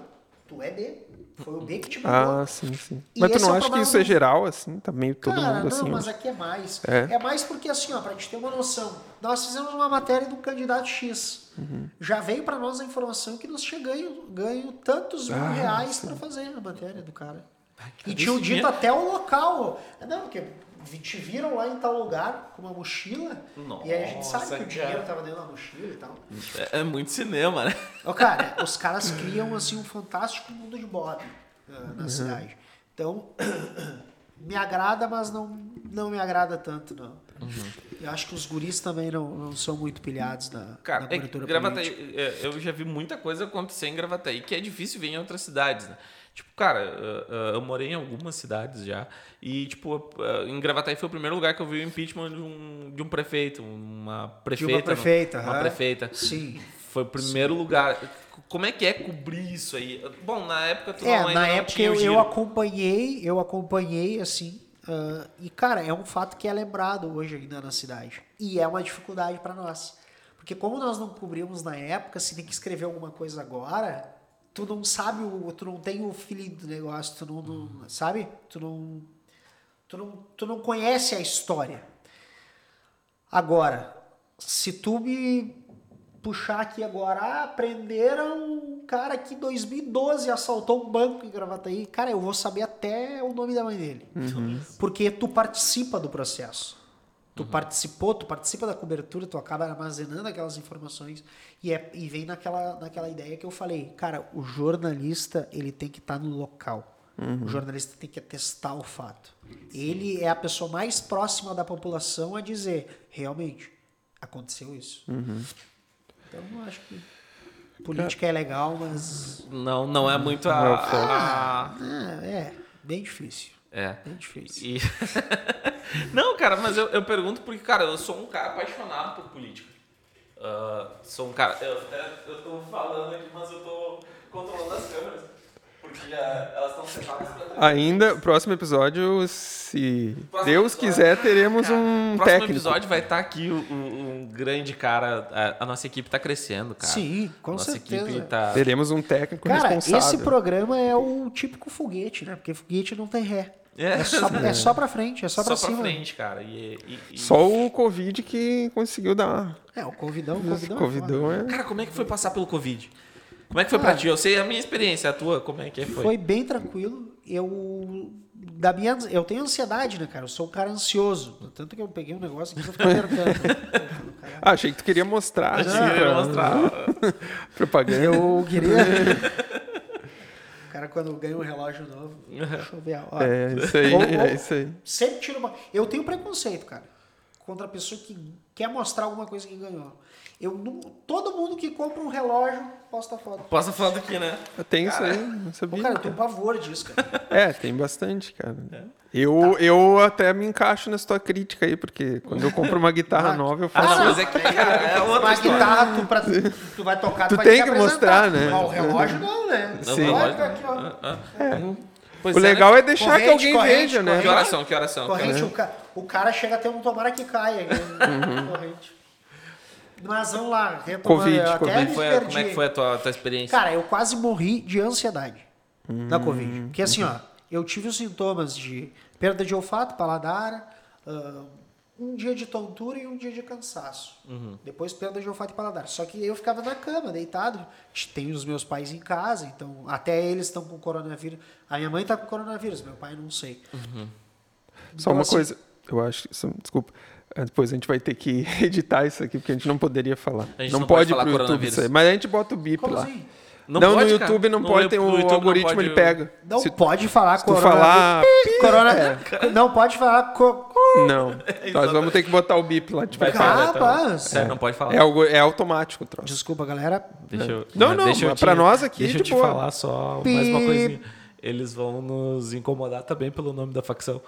tu é B. Foi o B que te mandou. Ah, sim, sim. E Mas tu não é acha que isso é geral, assim? Tá meio todo Cara, mundo não, assim? mas ó. aqui é mais. É? É. mais porque assim, ó, pra te ter uma noção, nós fizemos uma matéria do candidato X. Uhum. Já veio pra nós a informação que nós ganho, ganho tantos mil Ah, reais pra fazer a matéria do cara. E esse tinham dito até o local. Não, porque te viram lá em tal lugar com uma mochila. e aí a gente sabe Nossa, que o cara. dinheiro tava dentro da mochila e tal. É, é muito cinema, né? Ô, cara, os caras criam assim um fantástico mundo de Bob Uhum. na cidade. Então, me agrada, mas não, não me agrada tanto, não. Eu acho que os guris também não, não são muito pilhados na, Cara, na é Gravataí, política. é, eu já vi muita coisa acontecer em Gravataí que é difícil ver em outras cidades, né? Tipo, cara, uh, uh, eu morei em algumas cidades já e, tipo, uh, em Gravataí foi o primeiro lugar que eu vi o impeachment de um, de um prefeito, uma prefeita. prefeita, Uma aham. prefeita. Sim. Foi o primeiro lugar. Como é que é cobrir isso aí? Bom, na época tu É, não, na época eu, eu acompanhei, eu acompanhei assim. ah, e, cara, é um fato que é lembrado hoje ainda na cidade. E é uma dificuldade para nós. Porque como nós não cobrimos na época, se tem que escrever alguma coisa agora, tu não sabe, o, tu não tem o feeling do negócio, tu não, não- sabe? Tu não, tu não, tu não conhece a história. Agora, se tu me puxar aqui agora, ah, prenderam um cara que em 2012 assaltou um banco em Gravataí, cara, eu vou saber até o nome da mãe dele. Porque tu participa do processo. Tu participou, tu participa da cobertura, tu acaba armazenando aquelas informações e, é, e vem naquela, naquela ideia que eu falei, cara, o jornalista ele tem que estar no local. O jornalista tem que atestar o fato. Ele é a pessoa mais próxima da população a dizer, realmente, aconteceu isso. Então eu acho que política é legal, mas Não, não é muito a. É a- ah, é bem difícil. É. Bem difícil. E- não, cara, mas eu, eu pergunto porque, cara, eu sou um cara apaixonado por política. Ah, sou um cara. Eu, eu tô falando aqui, mas eu tô controlando as câmeras. Porque já, elas estão separadas pra Ainda, próximo episódio, se Próximo Deus episódio. quiser, teremos Cara, um próximo técnico. episódio vai estar aqui o- o- um grande cara. A, a nossa equipe tá crescendo, cara. Sim, com nossa certeza. equipe tá. Teremos um técnico Cara, responsável. esse programa é o típico foguete, né? Porque foguete não tem ré. É. É, só, é só pra frente, é só, Só pra pra cima. frente, cara. E, e- e- Só o Covid que conseguiu dar. É, o convidão, o convidão. é Covidão é. Cara, como é que foi passar pelo Covid? Como é que foi pra Cara, ti? Eu sei a minha experiência, a tua, como é que foi? Foi bem tranquilo. Eu. Da minha, eu tenho ansiedade, né, cara? Eu sou um cara ansioso. Tanto que eu peguei um negócio aqui pra ficar. Ah, achei que tu queria mostrar. Achei assim, que eu ia pra- mostrar. Propaganda. Eu queria. cara, quando ganha um relógio novo. Deixa eu ver. Ó, É isso aí, Ou- ou- é isso aí. Sempre tiro uma. Eu tenho preconceito, cara. contra a pessoa que quer mostrar alguma coisa que ganhou. Eu, todo mundo que compra um relógio posta foto. Posso falar aqui, né? Tem isso aí, não Pô, sabia. cara, eu tenho pavor disso, cara. É, tem bastante, cara. Eu, eu até me encaixo nessa tua crítica aí, porque quando eu compro uma guitarra Ah, nova, eu Ah, faço. não, mas é que, cara, é outra Uma história. guitarra, tu, pra, tu vai tocar, Tu vai tem que apresentar. mostrar, né? Ah, o relógio não, né? Não, Sim. ficar aqui, ó. Ah, ah. Pois o é, legal né? é deixar que Corrente, alguém corrente, veja, né? Que horas são? Que horas são? Corrente, o, ca- o cara chega a ter um tomara que caia. né? Corrente. Mas vamos lá, retomando. Covid, eu até Covid. Como é foi, como é que foi a tua, tua experiência? Cara, eu quase morri de ansiedade da Covid. Porque assim, ó, eu tive os sintomas de perda de olfato, paladar, ah, um dia de tontura e um dia de cansaço. Depois perda de olfato e paladar. Só que eu ficava na cama, deitado. Tenho os meus pais em casa, então até eles estão com coronavírus. A minha mãe tá com coronavírus, meu pai não sei. Só Então, uma assim, coisa, eu acho Desculpa. É, Depois a gente vai ter que editar isso aqui, porque a gente não poderia falar. A gente não, não pode pode pro YouTube isso aí. Mas a gente bota o bip Como lá. assim? Não, pode, no cara. YouTube não No pode, tem o não algoritmo, pode- ele pega. Não se, pode falar se coronavírus. falar. Corona... Não pode falar. Co... Não. Nós vamos ter que botar o bip lá. Tipo? Capaz. É, não pode falar. é, algo, é automático o troço. Desculpa, galera. Deixa eu, Não, não, deixa pra nós aqui, Deixa eu de te boa. falar só mais uma coisinha. Eles vão nos incomodar também pelo nome da facção.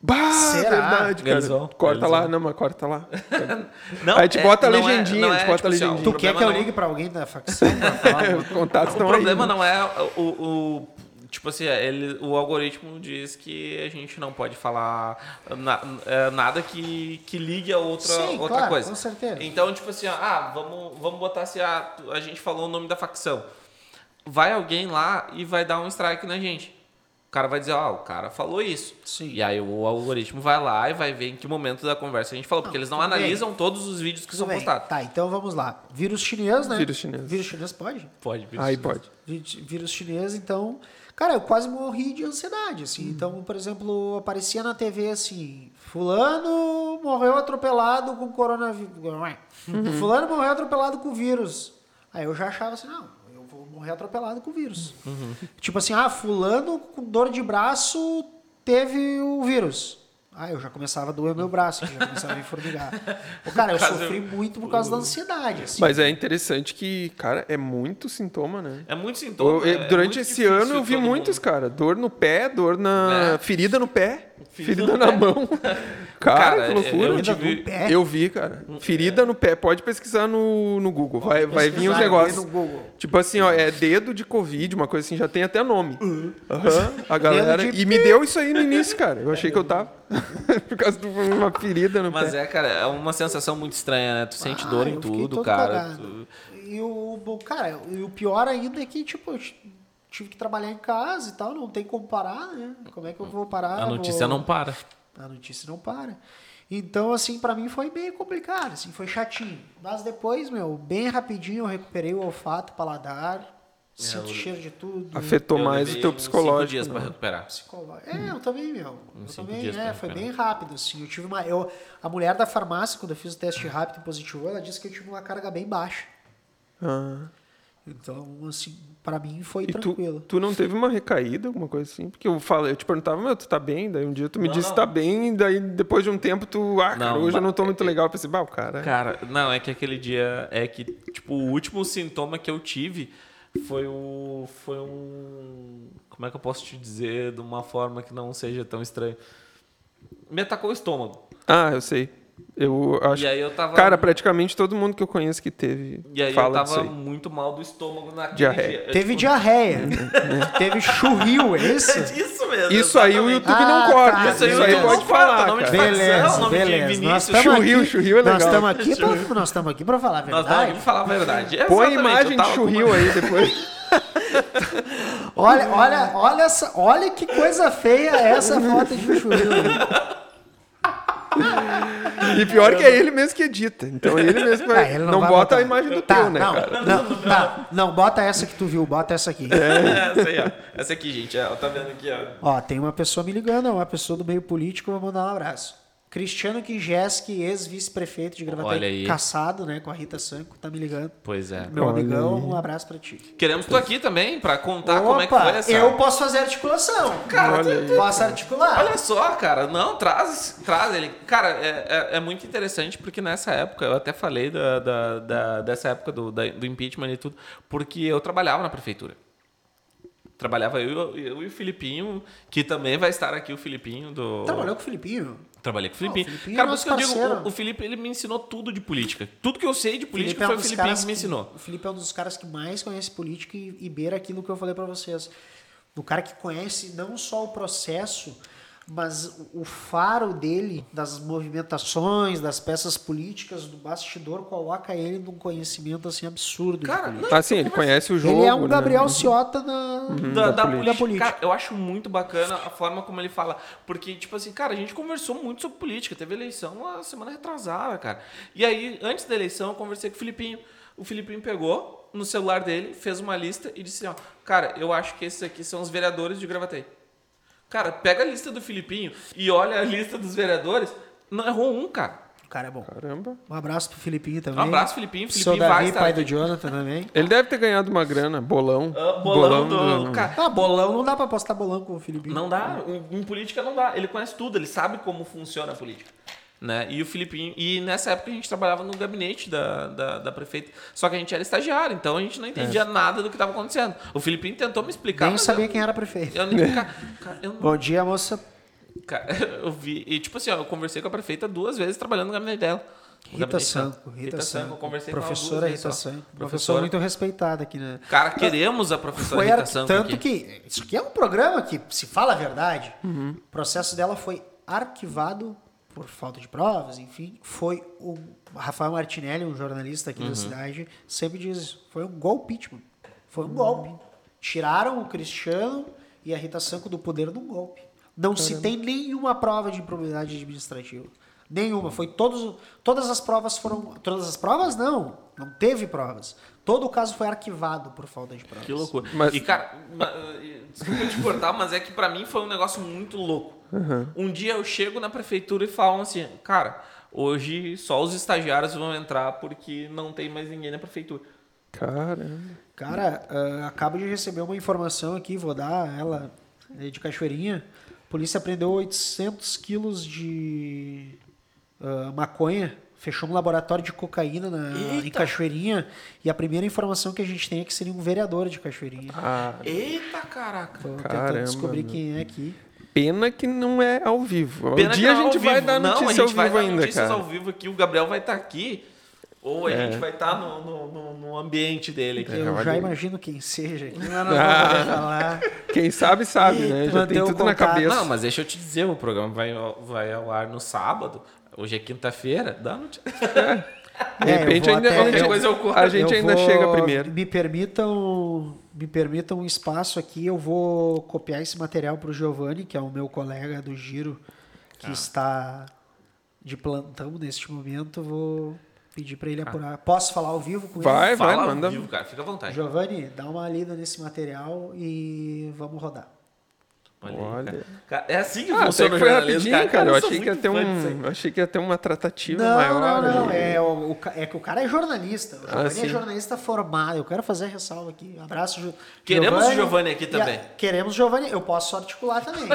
Bah, Será? verdade, cara. Eles Corta eles lá, não, mas corta lá. Não, Aí a gente é- bota a é- legendinha, não a gente é, bota tipo a assim, legendinha. o Tu quer que eu ligue pra alguém da facção pra Os contatos O estão aí. problema não é o, o- tipo assim, é, ele, o algoritmo diz que a gente não pode falar na- é, nada que, que ligue a outra, Sim, outra claro, coisa. com certeza. Então, tipo assim, ah, vamos, vamos botar assim, ah, a gente falou o nome da facção. Vai alguém lá e vai dar um strike na gente. O cara vai dizer, ó, o cara falou isso. Sim. E aí o algoritmo vai lá e vai ver em que momento da conversa a gente falou, porque eles não tudo bem. analisam todos os vídeos que Tudo são bem. postados. Tá, então vamos lá. Vírus chinês, né? Vírus chinês. Vírus chinês pode? Pode, Aí pode. Vi- Vírus chinês, então. Cara, eu quase morri de ansiedade, assim. Então, por exemplo, aparecia na TV assim: Fulano morreu atropelado com coronavírus. Fulano morreu atropelado com vírus. Aí eu já achava assim: não, morrer atropelado com vírus. Tipo assim: ah, Fulano com dor de braço teve o vírus. Ah, eu já começava a doer meu braço, já começava a me formigar. Ô, cara, eu sofri muito por causa da ansiedade. Assim. Mas é interessante que, cara, é muito sintoma, né? É muito sintoma. Eu- é durante muito esse ano eu vi muitos, mundo. cara. Dor no pé, dor na. É. Ferida no pé, Ferida na pé. mão. Cara, Cara, que loucura. eu Ferida tive- no pé? Eu vi, cara. Ferida no pé. Pode pesquisar no, no Google. Vai, vai vir os negócios. vê no Google. Tipo assim, ó, é dedo de Covid, uma coisa assim, já tem até nome. Aham. A galera. De E me deu isso aí no início, cara. Eu achei que eu tava. Por causa de uma ferida no Mas pé. é, cara, é uma sensação muito estranha, né? Tu sente Ah, dor em tudo, cara. Tu- E o, cara, e o pior ainda é que, tipo, eu tive que trabalhar em casa e tal, não tem como parar, né? Como é que eu vou parar? A notícia Vou- não para. A notícia não para. Então, assim, pra mim foi meio complicado, assim, foi chatinho. Mas depois, meu, bem rapidinho eu recuperei o olfato, paladar, sinto É, cheiro de tudo. Afetou Eu mais o teu psicológico. Cinco dias pra né? recuperar. É, eu também, meu. Eu também, é, foi bem rápido, assim. Eu tive uma. Eu, a mulher da farmácia, quando eu fiz o teste rápido e positivo, ela disse que eu tive uma carga bem baixa. Ah. Então, assim, pra mim foi E tu, tranquilo. tu não teve uma recaída, alguma coisa assim? Porque eu falei, eu te perguntava, meu, tu tá bem? Daí um dia tu me Não, disse não. tá bem, e daí depois de um tempo tu, ah, cara, Não, hoje eu não tô muito legal. Eu pensei, bah, o cara. Cara, não, é que aquele dia é que, tipo, o último sintoma que eu tive foi o. Foi um. Como é que eu posso te dizer de uma forma que não seja tão estranho? Me atacou o estômago. Ah, eu sei. Eu acho. E aí eu tava. Cara, praticamente todo mundo que eu conheço que teve e aí eu fala disso tava aí. muito mal do estômago naquele Diarreia. dia. Eu, Teve tipo, diarreia. teve churril, é isso? Isso mesmo. Isso aí o exatamente. YouTube Ah, não corta. tá. Isso aí, Isso aí pode falar, corta, nome Beleza, de beleza. Nós Churril, aqui, churril é Nós legal. estamos aqui, pra, nós estamos aqui pra falar a Nós estamos aqui verdade. pra falar a verdade. Põe a Exatamente, imagem eu de churril aí depois. Olha, olha, olha, essa, olha que coisa feia essa foto de churril. E pior que é ele mesmo que edita. Então ele mesmo vai. Ah, ele não vai bota botar. a imagem do Tá, teu, né, não, cara? Não, tá, não, bota essa que tu viu, bota essa aqui. É, essa aí, ó. Essa aqui, gente. Ó, tá vendo aqui, ó. Ó, tem uma pessoa me ligando, é uma pessoa do meio político, vou mandar um abraço. Cristiano Kijeski, ex-vice-prefeito de Gravataí, caçado, né, com a Rita Sanco, tá me ligando. Pois é. Meu Olha amigão, aí. um abraço pra ti. Queremos tu aqui também pra contar como é que Opa, foi essa. eu posso fazer articulação. Cara, tu- aí. Posso articular? Olha só, cara, não, traz, traz ele. Cara, é, é, é muito interessante porque nessa época, eu até falei da, da, da- dessa época do, da- do impeachment e tudo, porque eu trabalhava na prefeitura. Trabalhava eu, eu e o Filipinho, que também vai estar aqui, o Filipinho do. Trabalhou com o Filipinho? Trabalhei com o Filipinho. Ah, o Filipinho Cara, é por isso que eu digo, o, o Felipe ele me ensinou tudo de política. Tudo que eu sei de política é um foi o dos Filipinho caras que me ensinou. O Felipe é um dos caras que mais conhece política e, e beira aquilo que eu falei pra vocês. O cara que conhece não só o processo, mas o- faro dele, das movimentações, das peças políticas, do bastidor, coloca ele num conhecimento assim absurdo. Cara, não, Ah, sim, ele conhece o jogo. ele é um né? Gabriel Ciota na, da, da da política. política. Da política. Cara, eu acho muito bacana a forma como ele fala. Porque, tipo assim, cara, a gente conversou muito sobre política. Teve eleição a semana retrasada, cara. E aí, antes da eleição, eu conversei com o Filipinho. O Filipinho pegou no celular dele, fez uma lista e disse: ó, cara, eu acho que esses aqui são os vereadores de Gravatei. Cara, pega a lista do Filipinho e olha a lista dos vereadores. Não errou um, cara. O cara é bom. Caramba. Um abraço pro Filipinho também. Um abraço, Filipinho. Filipinho vai Davi, estar pai aqui. do Jonathan também. Ele deve ter ganhado uma grana, bolão. Ah, bolão, do. Cara, Ah, bolão, não dá pra apostar bolão com o Filipinho. Não dá, em política não dá. Ele conhece tudo, ele sabe como funciona a política. Né? E o Filipinho. E nessa época a gente trabalhava no gabinete da, da, da prefeita. Só que a gente era estagiário, então a gente não entendia nada do que estava acontecendo. O Filipinho tentou me explicar. Nem sabia eu, quem era prefeito. eu. Cara, eu não. Bom dia, moça. Cara, eu vi. E tipo assim, ó, eu conversei com a prefeita duas vezes trabalhando no gabinete dela. Rita Sanco, dela. Rita Sanco. conversei com Professora vezes Rita. Sanco. Professora Professora. muito respeitada aqui, né? Cara, queremos a professora Foi Rita Sanco tanto aqui. que isso aqui é um programa que, se fala a verdade, Uhum. o processo dela foi arquivado por falta de provas, enfim. Foi o Rafael Martinelli, um jornalista aqui Uhum. da cidade, sempre diz isso. Foi um golpe, mano. Foi um golpe. Tiraram o Cristiano e a Rita Sanco do poder num golpe. Não se tem nenhuma prova de improbidade administrativa. Nenhuma. Foi todos, todas as provas foram. Todas as provas não. Não teve provas. Todo o caso foi arquivado por falta de provas. Que loucura. Mas- E, cara, ma- desculpa te cortar, mas é que pra mim foi um negócio muito louco. Um dia eu chego na prefeitura e falam assim, cara, hoje só os estagiários vão entrar porque não tem mais ninguém na prefeitura. Caramba. Cara, ah, acabo de receber uma informação aqui, vou dar ela eh, de Cachoeirinha. A polícia prendeu 800 quilos de ah, maconha, fechou um laboratório de cocaína na, em! Cachoeirinha. E a primeira informação que a gente tem é que seria um vereador de Cachoeirinha. Ah, Eita, caraca. Tô tentando descobrir meu. quem é aqui. pena que não é ao vivo. Pena um dia a não é gente ao vai vivo. dar Não, a notícia gente ao vai vivo dar ainda, notícias cara. ao vivo aqui, o Gabriel vai estar aqui, ou a É. gente vai estar no, no, no- no ambiente dele aqui. Eu olha já imagino quem seja, aqui, mas não vou poder falar. Quem sabe, sabe, né? Já tem tudo na contato. cabeça. Não, mas deixa eu te dizer, o programa vai, vai ao ar no sábado. Hoje é quinta-feira, dá notícia. De É, repente ainda, até- coisa eu corto. a gente Eu ainda vou- chega primeiro. Me permitam, me permitam um espaço aqui. Eu vou copiar esse material para o Giovanni, que é o meu colega do Giro, Ah. que está de plantão neste momento. Vou pedir para ele Ah. apurar. Posso falar ao vivo com Vai, ele? vai, ao manda. vivo, cara, fica à vontade. Giovanni, dá uma lida nesse material e vamos rodar. Olha aí, Olha. cara. Cara, É assim que Ah, funciona que o foi jornalismo, rapidinho, cara. Eu achei que ia ter aí. um, eu achei que ia ter uma tratativa Não, maior. não, não. É, o, é que o cara é jornalista. O Giovanni é sim. jornalista formado. Eu quero fazer a ressalva aqui. Abraço, Ju- Queremos o Giovanni aqui E a- também. Queremos o Giovanni. Eu posso articular também.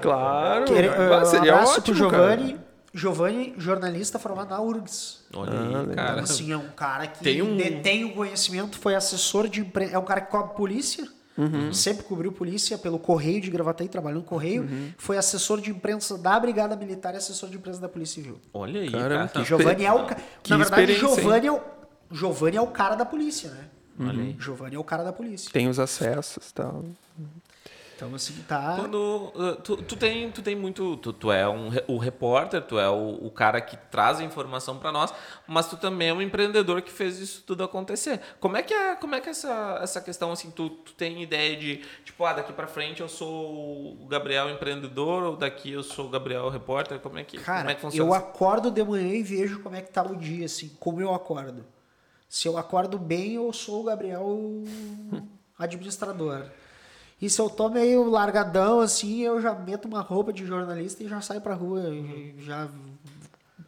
Claro. Quere- Ah, uh, seria abraço ótimo, pro Giovanni. Giovanni, jornalista formado na URGS. Olha Ah, aí, legal. cara. Então, assim, é um cara que Tem um- detém o conhecimento, foi assessor de imprensa. É um cara que cobre polícia. Uhum. Sempre cobriu polícia pelo Correio de Gravataí, trabalhou no Correio. Uhum. Foi assessor de imprensa da Brigada Militar e assessor de imprensa da Polícia Civil. Olha aí, Caramba, cara. que Giovanni é o. ca- Que Na verdade, Giovanni é o, Giovanni é o cara da polícia, né? Aí. Giovanni é o cara da polícia. Tem os acessos e tal. Então, assim, tá. Quando uh, tu, tu tem tu tem muito tu, tu é um, o repórter tu é o, o cara que traz a informação para nós mas tu também é um empreendedor que fez isso tudo acontecer como é que é como é que é essa essa questão assim tu, tu tem ideia de tipo ah daqui para frente eu sou o Gabriel empreendedor ou daqui eu sou o Gabriel repórter como é que como Cara, é que funciona eu acordo de manhã e vejo como é que tá o dia, assim, como eu acordo. Se eu acordo bem, eu sou o Gabriel administrador. E se eu tô meio largadão, assim, eu já meto uma roupa de jornalista e já saio pra rua. Já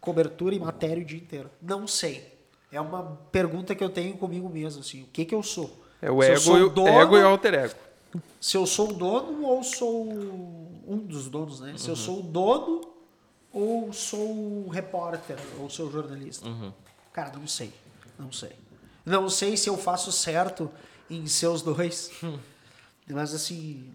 cobertura e matéria o dia inteiro. Não sei. É uma pergunta que eu tenho comigo mesmo, assim. O que que eu sou? É o Se ego, sou e o- dono- ego e o alter ego. Se eu sou o dono ou sou um dos donos, né? Se eu sou o dono ou sou o repórter ou sou o jornalista. Cara, não sei. Não sei. Não sei se eu faço certo em ser os dois. Mas assim,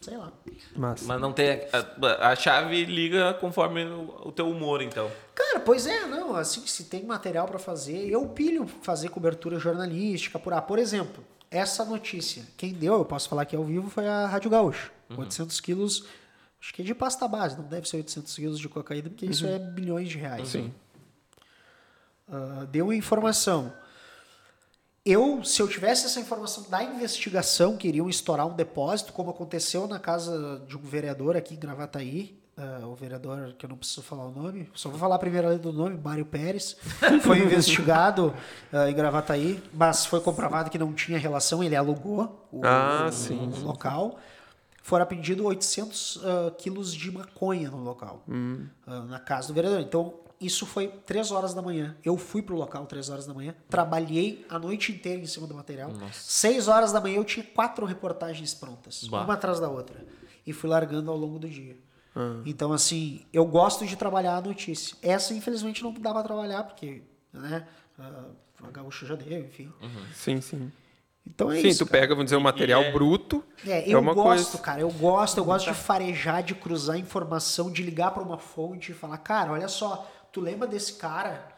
sei lá. Mas, Mas não tem. A, a chave liga conforme o, o teu humor, então. Cara, pois é, não, assim, se tem material pra fazer, eu pilho fazer cobertura jornalística, apurar. Por exemplo, essa notícia, quem deu, eu posso falar aqui ao vivo, foi a Rádio Gaúcho. 800 quilos, acho que é de pasta base, não deve ser 800 quilos de cocaína, porque isso é bilhões de reais. sim. Ah, deu informação. Eu, se eu tivesse essa informação da investigação, que iriam estourar um depósito, como aconteceu na casa de um vereador aqui em Gravataí, ah, o vereador, que eu não preciso falar o nome, só vou falar a primeira letra do nome, Mário Pérez, foi investigado ah, em Gravataí, mas foi comprovado que não tinha relação, ele alugou o, Ah, o- o local. Fora pedido 800 ah, quilos de maconha no local, ah, na casa do vereador. Então, isso foi três horas da manhã. Eu fui pro local três horas da manhã, trabalhei a noite inteira em cima do material. Seis horas da manhã eu tinha quatro reportagens prontas, Bah. uma atrás da outra. E fui largando ao longo do dia. Então, assim, eu gosto de trabalhar a notícia. Essa, infelizmente, não dá pra trabalhar, porque, né, ah, a gaúcha já deu, enfim. Sim, sim. Então é sim, isso. tu cara. pega, vamos dizer, o material é- bruto. É, é eu uma gosto, coisa. cara, eu gosto, eu gosto de farejar, de cruzar informação, de ligar pra uma fonte e falar, cara, olha só, tu lembra desse cara?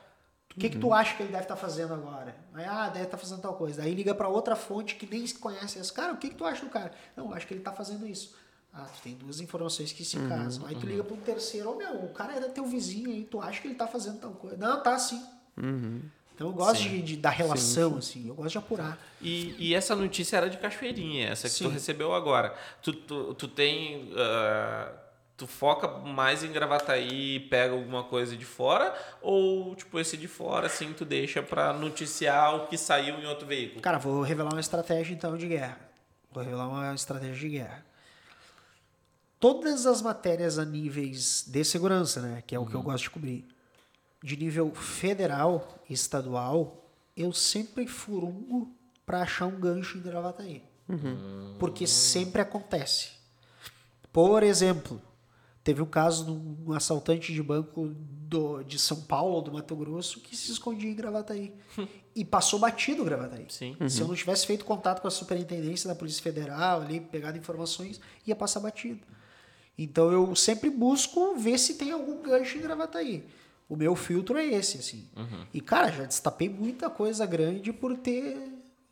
O que, que Uhum. tu acha que ele deve estar fazendo agora? Aí, ah, deve estar fazendo tal coisa. Aí liga pra outra fonte que nem se conhece esse cara, o que, que tu acha do cara? Não, eu acho que ele tá fazendo isso. Ah, tu tem duas informações que se Uhum, casam. Aí tu liga pra um terceiro, ô meu, o cara é teu vizinho aí, tu acha que ele tá fazendo tal coisa? Não, tá sim. Uhum. Então eu gosto de, de- da relação, assim, eu gosto de apurar. E, e essa notícia era de Cachoeirinha, essa que tu Sim. recebeu agora. Tu, tu, tu tem. ah, tu foca mais em Gravataí e pega alguma coisa de fora? Ou, tipo, esse de fora, assim, tu deixa pra noticiar o que saiu em outro veículo? Cara, vou revelar uma estratégia então de guerra. Vou revelar uma estratégia de guerra. Todas as matérias a níveis de segurança, né, que é o que eu gosto de cobrir, de nível federal e estadual, eu sempre furungo para achar um gancho em Gravataí. Porque sempre acontece. Por exemplo, teve um caso de um assaltante de banco do, de São Paulo, do Mato Grosso, que se escondia em Gravataí. e passou batido Gravataí. Sim. Se eu não tivesse feito contato com a superintendência da Polícia Federal, ali, pegado informações, ia passar batido. Então eu sempre busco ver se tem algum gancho em Gravataí. O meu filtro é esse, assim. E, cara, já destapei muita coisa grande por ter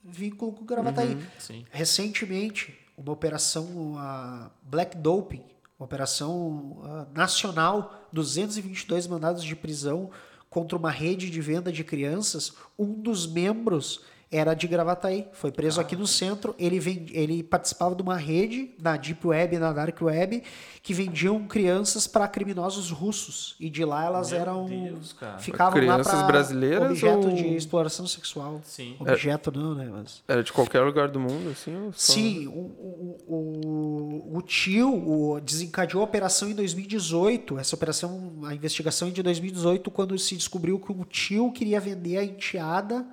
vínculo com Gravataí. Sim. Recentemente, uma operação a Black Doping, uma operação ah, nacional, 222 mandados de prisão contra uma rede de venda de crianças. Um dos membros era de Gravataí, foi preso aqui no centro. Ele, vend... ele participava de uma rede na Deep Web e na Dark Web que vendiam crianças para criminosos russos. E de lá elas Meu eram. Deus, cara. Ficavam Crianças lá brasileiras objeto ou- de exploração sexual. Sim. Objeto não, né? Mas... Era de qualquer lugar do mundo, assim? só- Sim, o, o, o, o tio o, desencadeou a operação em 2018. Essa operação, a investigação é de 2018, quando se descobriu que o tio queria vender a enteada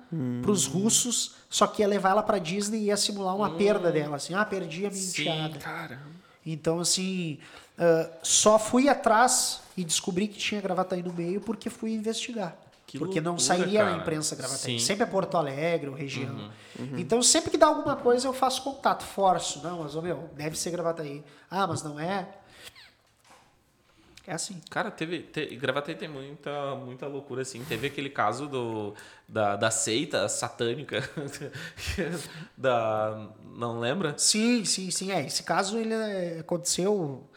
para os russos, só que ia levar ela para Disney e ia simular uma perda dela. Assim, ah, perdi a minha Sim. enteada. Então, assim, ah, só fui atrás e descobri que tinha Gravataí no meio porque fui investigar. Que porque não loucura, sairia na cara. imprensa Gravataí. Sempre é Porto Alegre ou região. Então, sempre que dá alguma coisa, eu faço contato, forço. Não, mas, ô, meu, deve ser Gravataí. Ah, mas não é? É assim. Cara, teve. Te, Gravataí tem muita, muita loucura, assim. Teve aquele caso do, da, da seita satânica. da. Não lembra? Sim, sim, sim. É, esse caso ele é, aconteceu.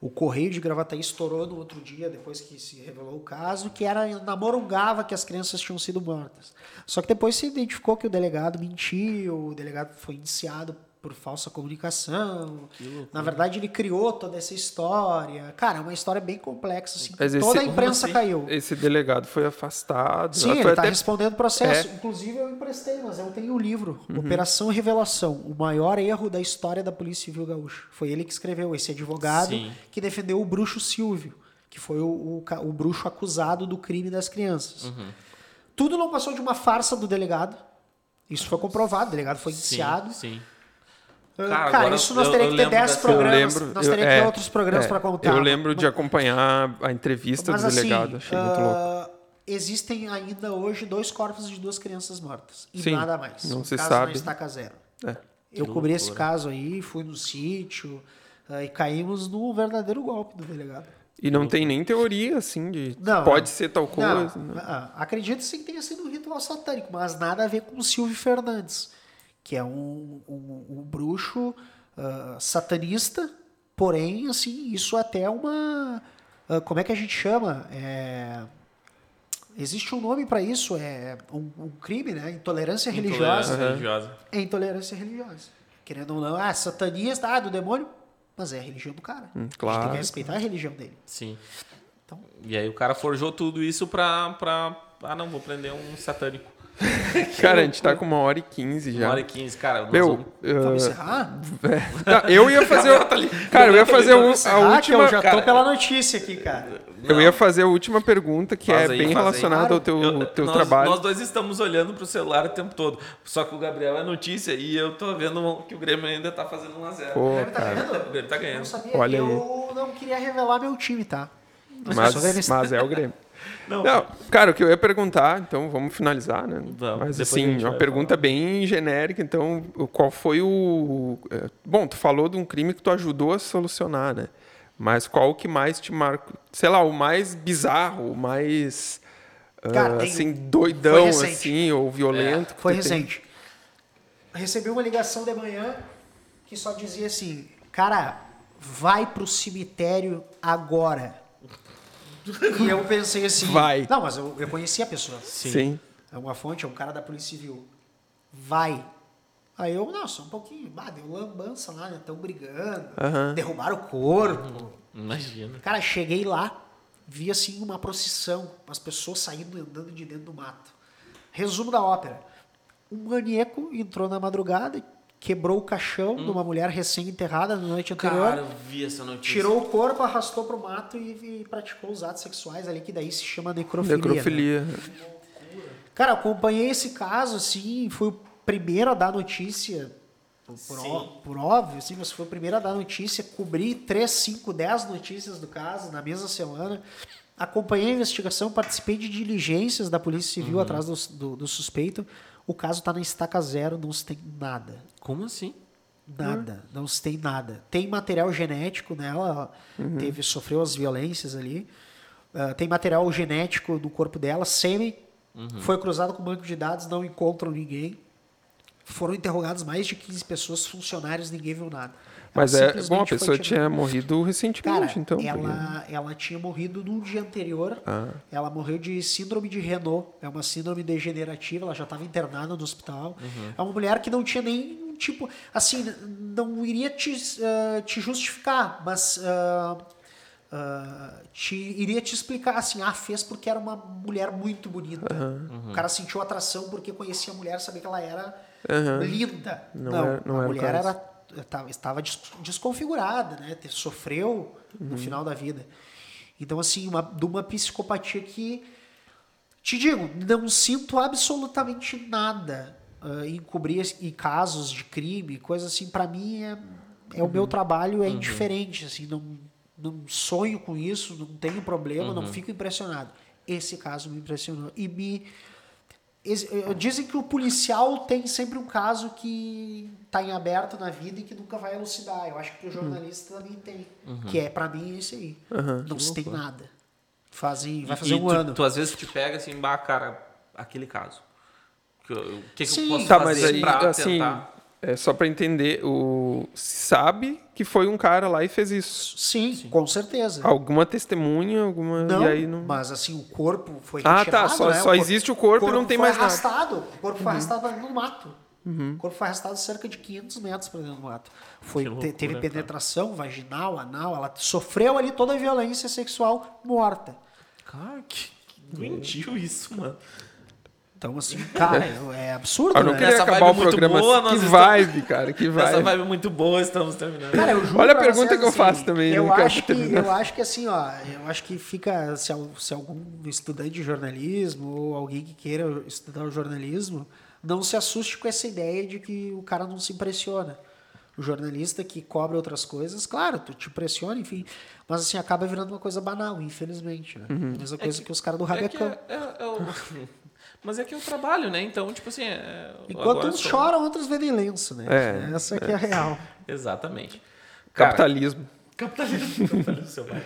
O correio de Gravataí estourou no outro dia, depois que se revelou o caso, que era na Morungava que as crianças tinham sido mortas. Só que depois se identificou que o delegado mentiu, o delegado foi indiciado por falsa comunicação. Na verdade, ele criou toda essa história. Cara, é uma história bem complexa, assim. Mas Toda a esse- imprensa assim? caiu. Esse delegado foi afastado. Sim, ele está até- respondendo processo. É. Inclusive, eu emprestei, mas eu tenho o livro. Operação Revelação. O maior erro da história da Polícia Civil Gaúcha. Foi ele que escreveu, esse advogado Sim. que defendeu o bruxo Silvio, que foi o, o, o bruxo acusado do crime das crianças. Tudo não passou de uma farsa do delegado. Isso foi comprovado, o delegado foi indiciado. Sim, sim. Cara, Cara, isso nós teríamos que ter lembro 10 dessa- Eu programas. lembro, nós teríamos que ter é, outros programas é, para contar. Eu lembro de acompanhar a entrevista Mas do assim, delegado, achei muito louco. ah, existem ainda hoje dois corpos de duas crianças mortas. E Sim, nada mais. não O se caso sabe. Na estaca zero. É. Eu cobri esse caso aí, fui no sítio ah, e caímos no verdadeiro golpe do delegado. E não tem nem teoria, assim, de Não, pode não. ser tal coisa. Não, né? ah, acredito sim que tenha sido um ritual satânico, mas nada a ver com o Silvio Fernandes, que é um, um, um bruxo ah, satanista, porém, assim, isso até é uma. ah, como é que a gente chama? É, existe um nome para isso, é um, um crime, né? Intolerância religiosa. Intolerância religiosa. É intolerância religiosa. Querendo ou não, ah, satanista, ah, do demônio, mas é a religião do cara. a gente tem Hum, claro. que respeitar a religião dele. Sim. Então- E aí o cara forjou tudo isso pra, pra. Ah, não, vou prender um satânico. Cara, a gente tá com uma hora e quinze já. Uma hora e quinze, cara. nós Meu, vamos- ah, encerrar? tá, eu ia fazer. o- cara, eu ia fazer o- a Ah, que eu última. já tô pela notícia aqui, cara. Eu ia fazer a última pergunta, que Faz é aí, bem aí. relacionada ao teu, Eu- teu nós, trabalho. Nós dois estamos olhando pro celular o tempo todo. Só que o Gabriel é notícia e eu tô vendo que o Grêmio ainda tá fazendo 1x0. Pô, Grêmio tá cara. ganhando? O Grêmio tá Eu não ganhando. sabia. Olha eu não queria revelar meu time, tá? eu Mas, mas é o Grêmio. Não, Não, cara, o que eu ia perguntar, então vamos finalizar, né? Vamos, Mas assim, uma pergunta bem genérica, então, qual foi o... é, Bom, tu falou de um crime que tu ajudou a solucionar, né? Mas qual o que mais te marcou? Sei lá, o mais bizarro, o mais... ah, Cara, tem- assim, doidão, recente. assim, ou violento. que Foi tu tem? recente. Recebi uma ligação de manhã que só dizia assim: Cara, vai pro cemitério agora. E eu pensei assim: Vai. Não, mas eu, eu conheci a pessoa. Sim. É uma fonte, é um cara da Polícia Civil. Vai. Aí eu, não, só um pouquinho. Bah, deu lambança lá, né? Estão brigando. Aham. Derrubaram o corpo. Imagina. Cara, cheguei lá, vi assim uma procissão, umas pessoas saindo andando de dentro do mato. Resumo da ópera. Um maníaco entrou na madrugada, quebrou o caixão de uma mulher recém-enterrada na noite anterior, Cara, eu vi essa notícia. tirou o corpo, arrastou pro mato e, e praticou os atos sexuais ali, que daí se chama necrofilia. né? Necrofilia. Cara, eu acompanhei esse caso, assim, fui o primeiro a dar notícia, por, ó- por óbvio, assim, mas fui o primeiro a dar notícia, cobri 3, 5, 10 notícias do caso na mesma semana, acompanhei a investigação, participei de diligências da Polícia Civil atrás do, do, do suspeito, o caso está na estaca zero, não se tem nada. Como assim? Nada, não se tem nada. Tem material genético nela, teve, sofreu as violências ali. Ah, tem material genético no corpo dela, sêmen. Foi cruzado com o banco de dados, não encontram ninguém. Foram interrogados mais de 15 pessoas, funcionários, ninguém viu nada. Mas é bom, a pessoa tirada. tinha morrido Cara, recentemente, então. porque- ela, ela tinha morrido no dia anterior. Ah. Ela morreu de síndrome de Renault. É uma síndrome degenerativa. Ela já estava internada no hospital. Uhum. É uma mulher que não tinha nem tipo. Assim, não iria te, ah, te justificar, mas. ah, ah, te, iria te explicar assim, ah, fez porque era uma mulher muito bonita. O cara sentiu atração porque conhecia a mulher, sabia que ela era linda. Não Não, era- não a mulher caso. era estava, estava des- desconfigurada, né? Sofreu Uhum. no final da vida. Então, assim, uma, de uma psicopatia que, te digo, não sinto absolutamente nada ah, em cobrir em casos de crime, coisa assim, para mim é, é o Uhum. meu trabalho, é indiferente, assim, não, não sonho com isso, não tenho problema, Uhum. não fico impressionado. Esse caso me impressionou e me Dizem que o policial tem sempre um caso que está em aberto na vida e que nunca vai elucidar. Eu acho que o jornalista também tem. Que é, para mim, esse aí. Não se tem nada. Fazem, vai fazer e um tu, ano. Tu às vezes te pega assim, bah, cara, aquele caso. Que eu- O que, que Sim. eu posso Tá, fazer mas aí, pra assim, tentar? É só pra entender, o sabe que foi um cara lá e fez isso. Sim, com certeza. Alguma testemunha, alguma Não, e aí não. mas assim, o corpo foi Ah, retirado, tá, só- né? só existe o corpo e não tem mais nada. Uhum. arrastado. O corpo foi arrastado no mato. O corpo foi arrastado cerca de 500 metros para dentro do mato. Foi, loucura, teve cara. penetração vaginal, anal, ela sofreu ali toda a violência sexual morta. Cara, que, que doentio isso, mano. Então, assim, cara, é absurdo, Eu não né? queria Essa acabar vibe o muito programa boa, assim. Que estamos- vibe, cara, que Essa vibe. vibe muito boa, estamos terminando. Cara, eu juro Olha a pergunta vocês, que eu assim, faço também, Eu acho, que, terminar. eu acho que assim, ó, eu acho que fica, se, se algum estudante de jornalismo ou alguém que queira estudar o jornalismo, não se assuste com essa ideia de que o cara não se impressiona. O jornalista que cobra outras coisas, claro, tu te impressiona, enfim, mas assim, acaba virando uma coisa banal, infelizmente. Né? Uhum. Mesma coisa que, os caras do É que Rabecão. é, é- é o... Mas é que é o trabalho, né? Então, tipo assim. É... Enquanto uns sou- choram, outros vendem lenço, né? É, Essa que é a real. Exatamente. Cara, Capitalismo. Capitalismo. Capitalismo, seu pai.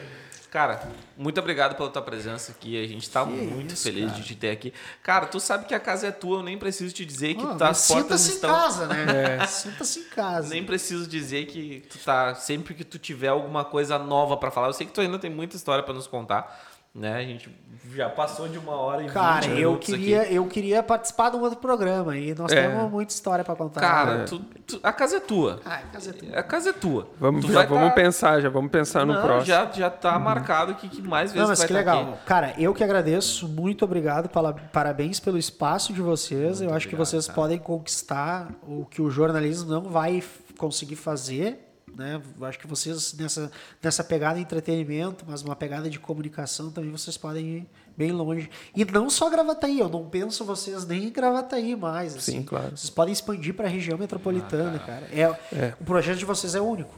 Cara, muito obrigado pela tua presença aqui. A gente tá muito isso, feliz de te ter aqui. Cara, tu sabe que a casa é tua, eu nem preciso te dizer que Ah, tá, as portas Sinta-se em estão. casa, né? Sinta-se em casa. Nem preciso dizer que tu tá. Sempre que tu tiver alguma coisa nova pra falar, eu sei que tu ainda tem muita história pra nos contar. Né? A gente já passou de uma hora e Cara, 20 eu queria, aqui. eu queria participar de um outro programa e nós É. temos muita história pra contar. Cara, tu- tu- a casa é tua. Ah, casa é tua. A casa é tua. Vamos, Tu já vai vamos tá- pensar, já vamos pensar no Não, próximo. Já, já tá marcado aqui que mais vezes Não, mas vai que tá legal. aqui. Cara, eu que agradeço. Muito obrigado. pala- Parabéns pelo espaço de vocês. eu acho que vocês cara. podem conquistar o que o jornalismo não vai conseguir fazer. Né? Acho que vocês, nessa, nessa pegada de entretenimento, mas uma pegada de comunicação, também vocês podem ir bem longe. E não só Gravataí, eu não penso vocês nem em Gravataí mais. Assim. Sim, claro. Vocês podem expandir para a região Ah, metropolitana, cara. É, É. O projeto de vocês é único.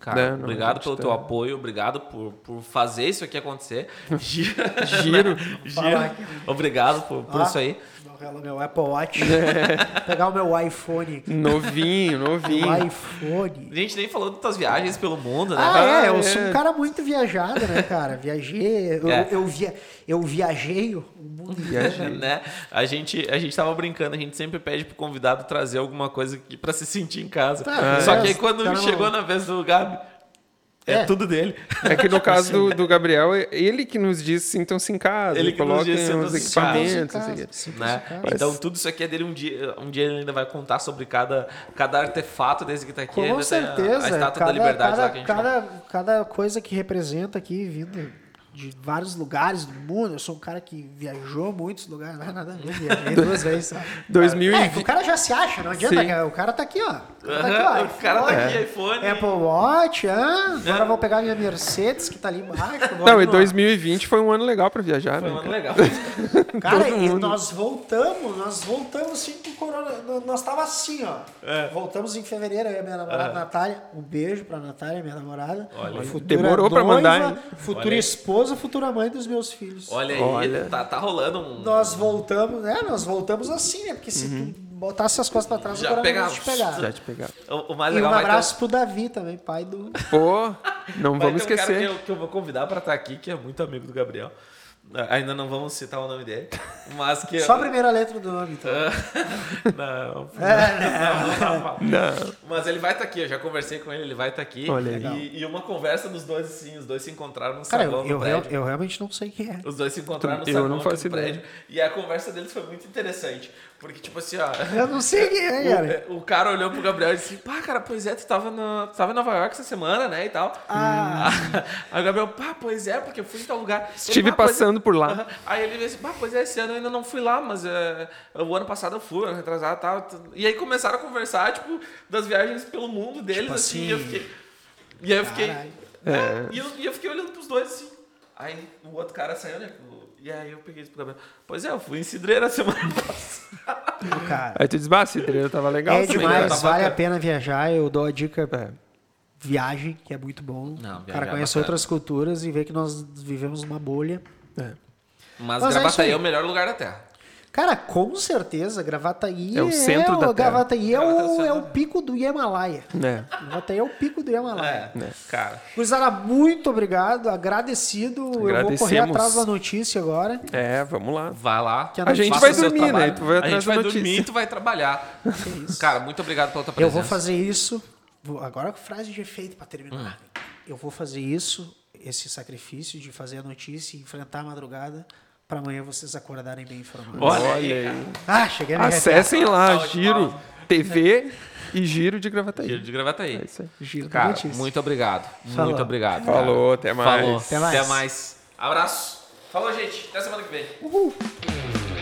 Cara, Não, não, obrigado pelo tá- teu apoio, obrigado por, por fazer isso aqui acontecer. Giro. Giro. Giro. Obrigado por, por Ó, isso aí. Relo- meu Apple Watch. Pegar o meu iPhone aqui. Novinho, novinho. O iPhone. A gente nem falou das tuas viagens pelo mundo, né? Ah, é, eu é. sou um cara muito viajado, né, cara? Viajei, eu, É. eu, via, eu viajei o mundo Viajei. né? A gente, a gente tava brincando, a gente sempre pede pro convidado trazer alguma coisa que, pra se sentir em casa. Tá, Só que aí quando Tá chegou bom. na vez do Gabi, é, É. tudo dele. É que no caso do, do Gabriel, é ele que nos diz sintam-se em casa, Ele que nos coloquem diz, os equipamentos. casa. Né? Então tudo isso aqui é dele um dia. Um dia ele ainda vai contar sobre cada, cada artefato desse que tá aqui. Com ainda tem a- certeza. A, estátua cada, da liberdade cada, lá que a gente vai- cada, cada coisa que representa aqui, vindo de vários lugares do mundo. Eu sou um cara que viajou muitos lugares. Não é nada a ver, viajei duas vezes. Sabe? 2020. É, o cara já se acha, não adianta. Sim. O cara tá aqui, ó. O cara tá Aham, aqui, ó. o cara tá iPhone, aqui, iPhone. Apple Watch, ah, agora eu vou pegar minha Mercedes que tá ali embaixo. Não, e no- 2020 foi um ano legal pra viajar, Foi né? um ano legal. Cara, Todo e mundo. nós voltamos, nós voltamos assim com o corona. Nós tava assim, ó. É. Voltamos em fevereiro, eu e a minha namorada Natália. Um beijo pra Natália, minha namorada. Olha, Futura demorou pra noiva, mandar, hein? Futura Olha esposa, futura mãe dos meus filhos. Olha aí, Olha. Tá, tá rolando um. Nós voltamos, né? Nós voltamos assim, né? Porque se tu botasse as costas pra trás, Já o pegava. te pegava. Já te pegaram. O, o mais E um legal vai ter- abraço pro Davi também, pai do. Pô, não Vai vamos um esquecer. que eu, que eu vou convidar pra estar aqui, que é muito amigo do Gabriel. Ah, Ainda não vamos citar o nome dele, mas que... Só a primeira letra do nome, então. não, É, não, Não. Mas ele vai estar aqui, eu já conversei com ele, ele vai estar aqui. Olha aí. E, e uma conversa dos dois, assim, os dois se encontraram no Cara, saguão eu, do eu, real- prédio. eu realmente não sei quem é. Os dois se encontraram no não aqui faço do ideia. prédio. E a conversa deles foi muito interessante. Porque, tipo assim, ó... Eu não sei quem é, cara. O, o cara olhou pro Gabriel e disse: Pá, cara, pois é, tu tava, na, tu tava em Nova York essa semana, né? E tal. Ah. Aí o Gabriel, pá, pois é, porque eu fui em tal lugar. Estive "Pá, pois é." passando por lá. Aí ele disse: Pá, pois é, esse ano ainda não fui lá, mas é, o ano passado eu fui, ano retrasado e tal. E aí começaram a conversar, tipo, das viagens pelo mundo deles, Tipo assim. assim, E eu fiquei. E aí eu fiquei. Caralho. "É?" E, eu, e eu fiquei olhando pros dois assim. Aí o outro cara saiu, né? E aí eu peguei isso pro Gabriel. Pois é, eu fui em Cidreira semana passada. Cara, Aí tu diz, bah, Cidreira tava legal. é também, demais, né? tá vale a pena viajar. Eu dou a dica É. viagem, que é muito bom. Não, o cara é conhece bacana. outras culturas e vê que nós vivemos numa bolha. É. Mas, Mas é Gravataí é o melhor lugar da Terra. Cara, com certeza, Gravataí É o centro da terra. Gravataí é é o é da o pico do Himalaia. É. Gravataí é o pico do Himalaia. É, cara. Gurizada, muito obrigado, agradecido. Eu vou correr atrás da notícia agora. É, vamos lá. Vai lá. Que a A gente vai dormir, né? Tu vai a atrás gente da vai notícia. dormir e tu vai trabalhar. Cara, muito obrigado pela tua Eu presença. vou fazer isso. agora frase de efeito para terminar. Hum. Eu vou fazer isso, esse sacrifício de fazer a notícia e enfrentar a madrugada para amanhã vocês acordarem bem informados. Olha aí. Ah, cheguei a Acessem lá, Salve de Giro. TV e Giro de Gravataí. Giro de Gravataí. É isso aí. Giro Cara, notícia. muito obrigado. Falou. Muito obrigado. cara. Falou, até mais. Falou. Até mais. Até mais. Abraço. Falou, gente. Até semana que vem.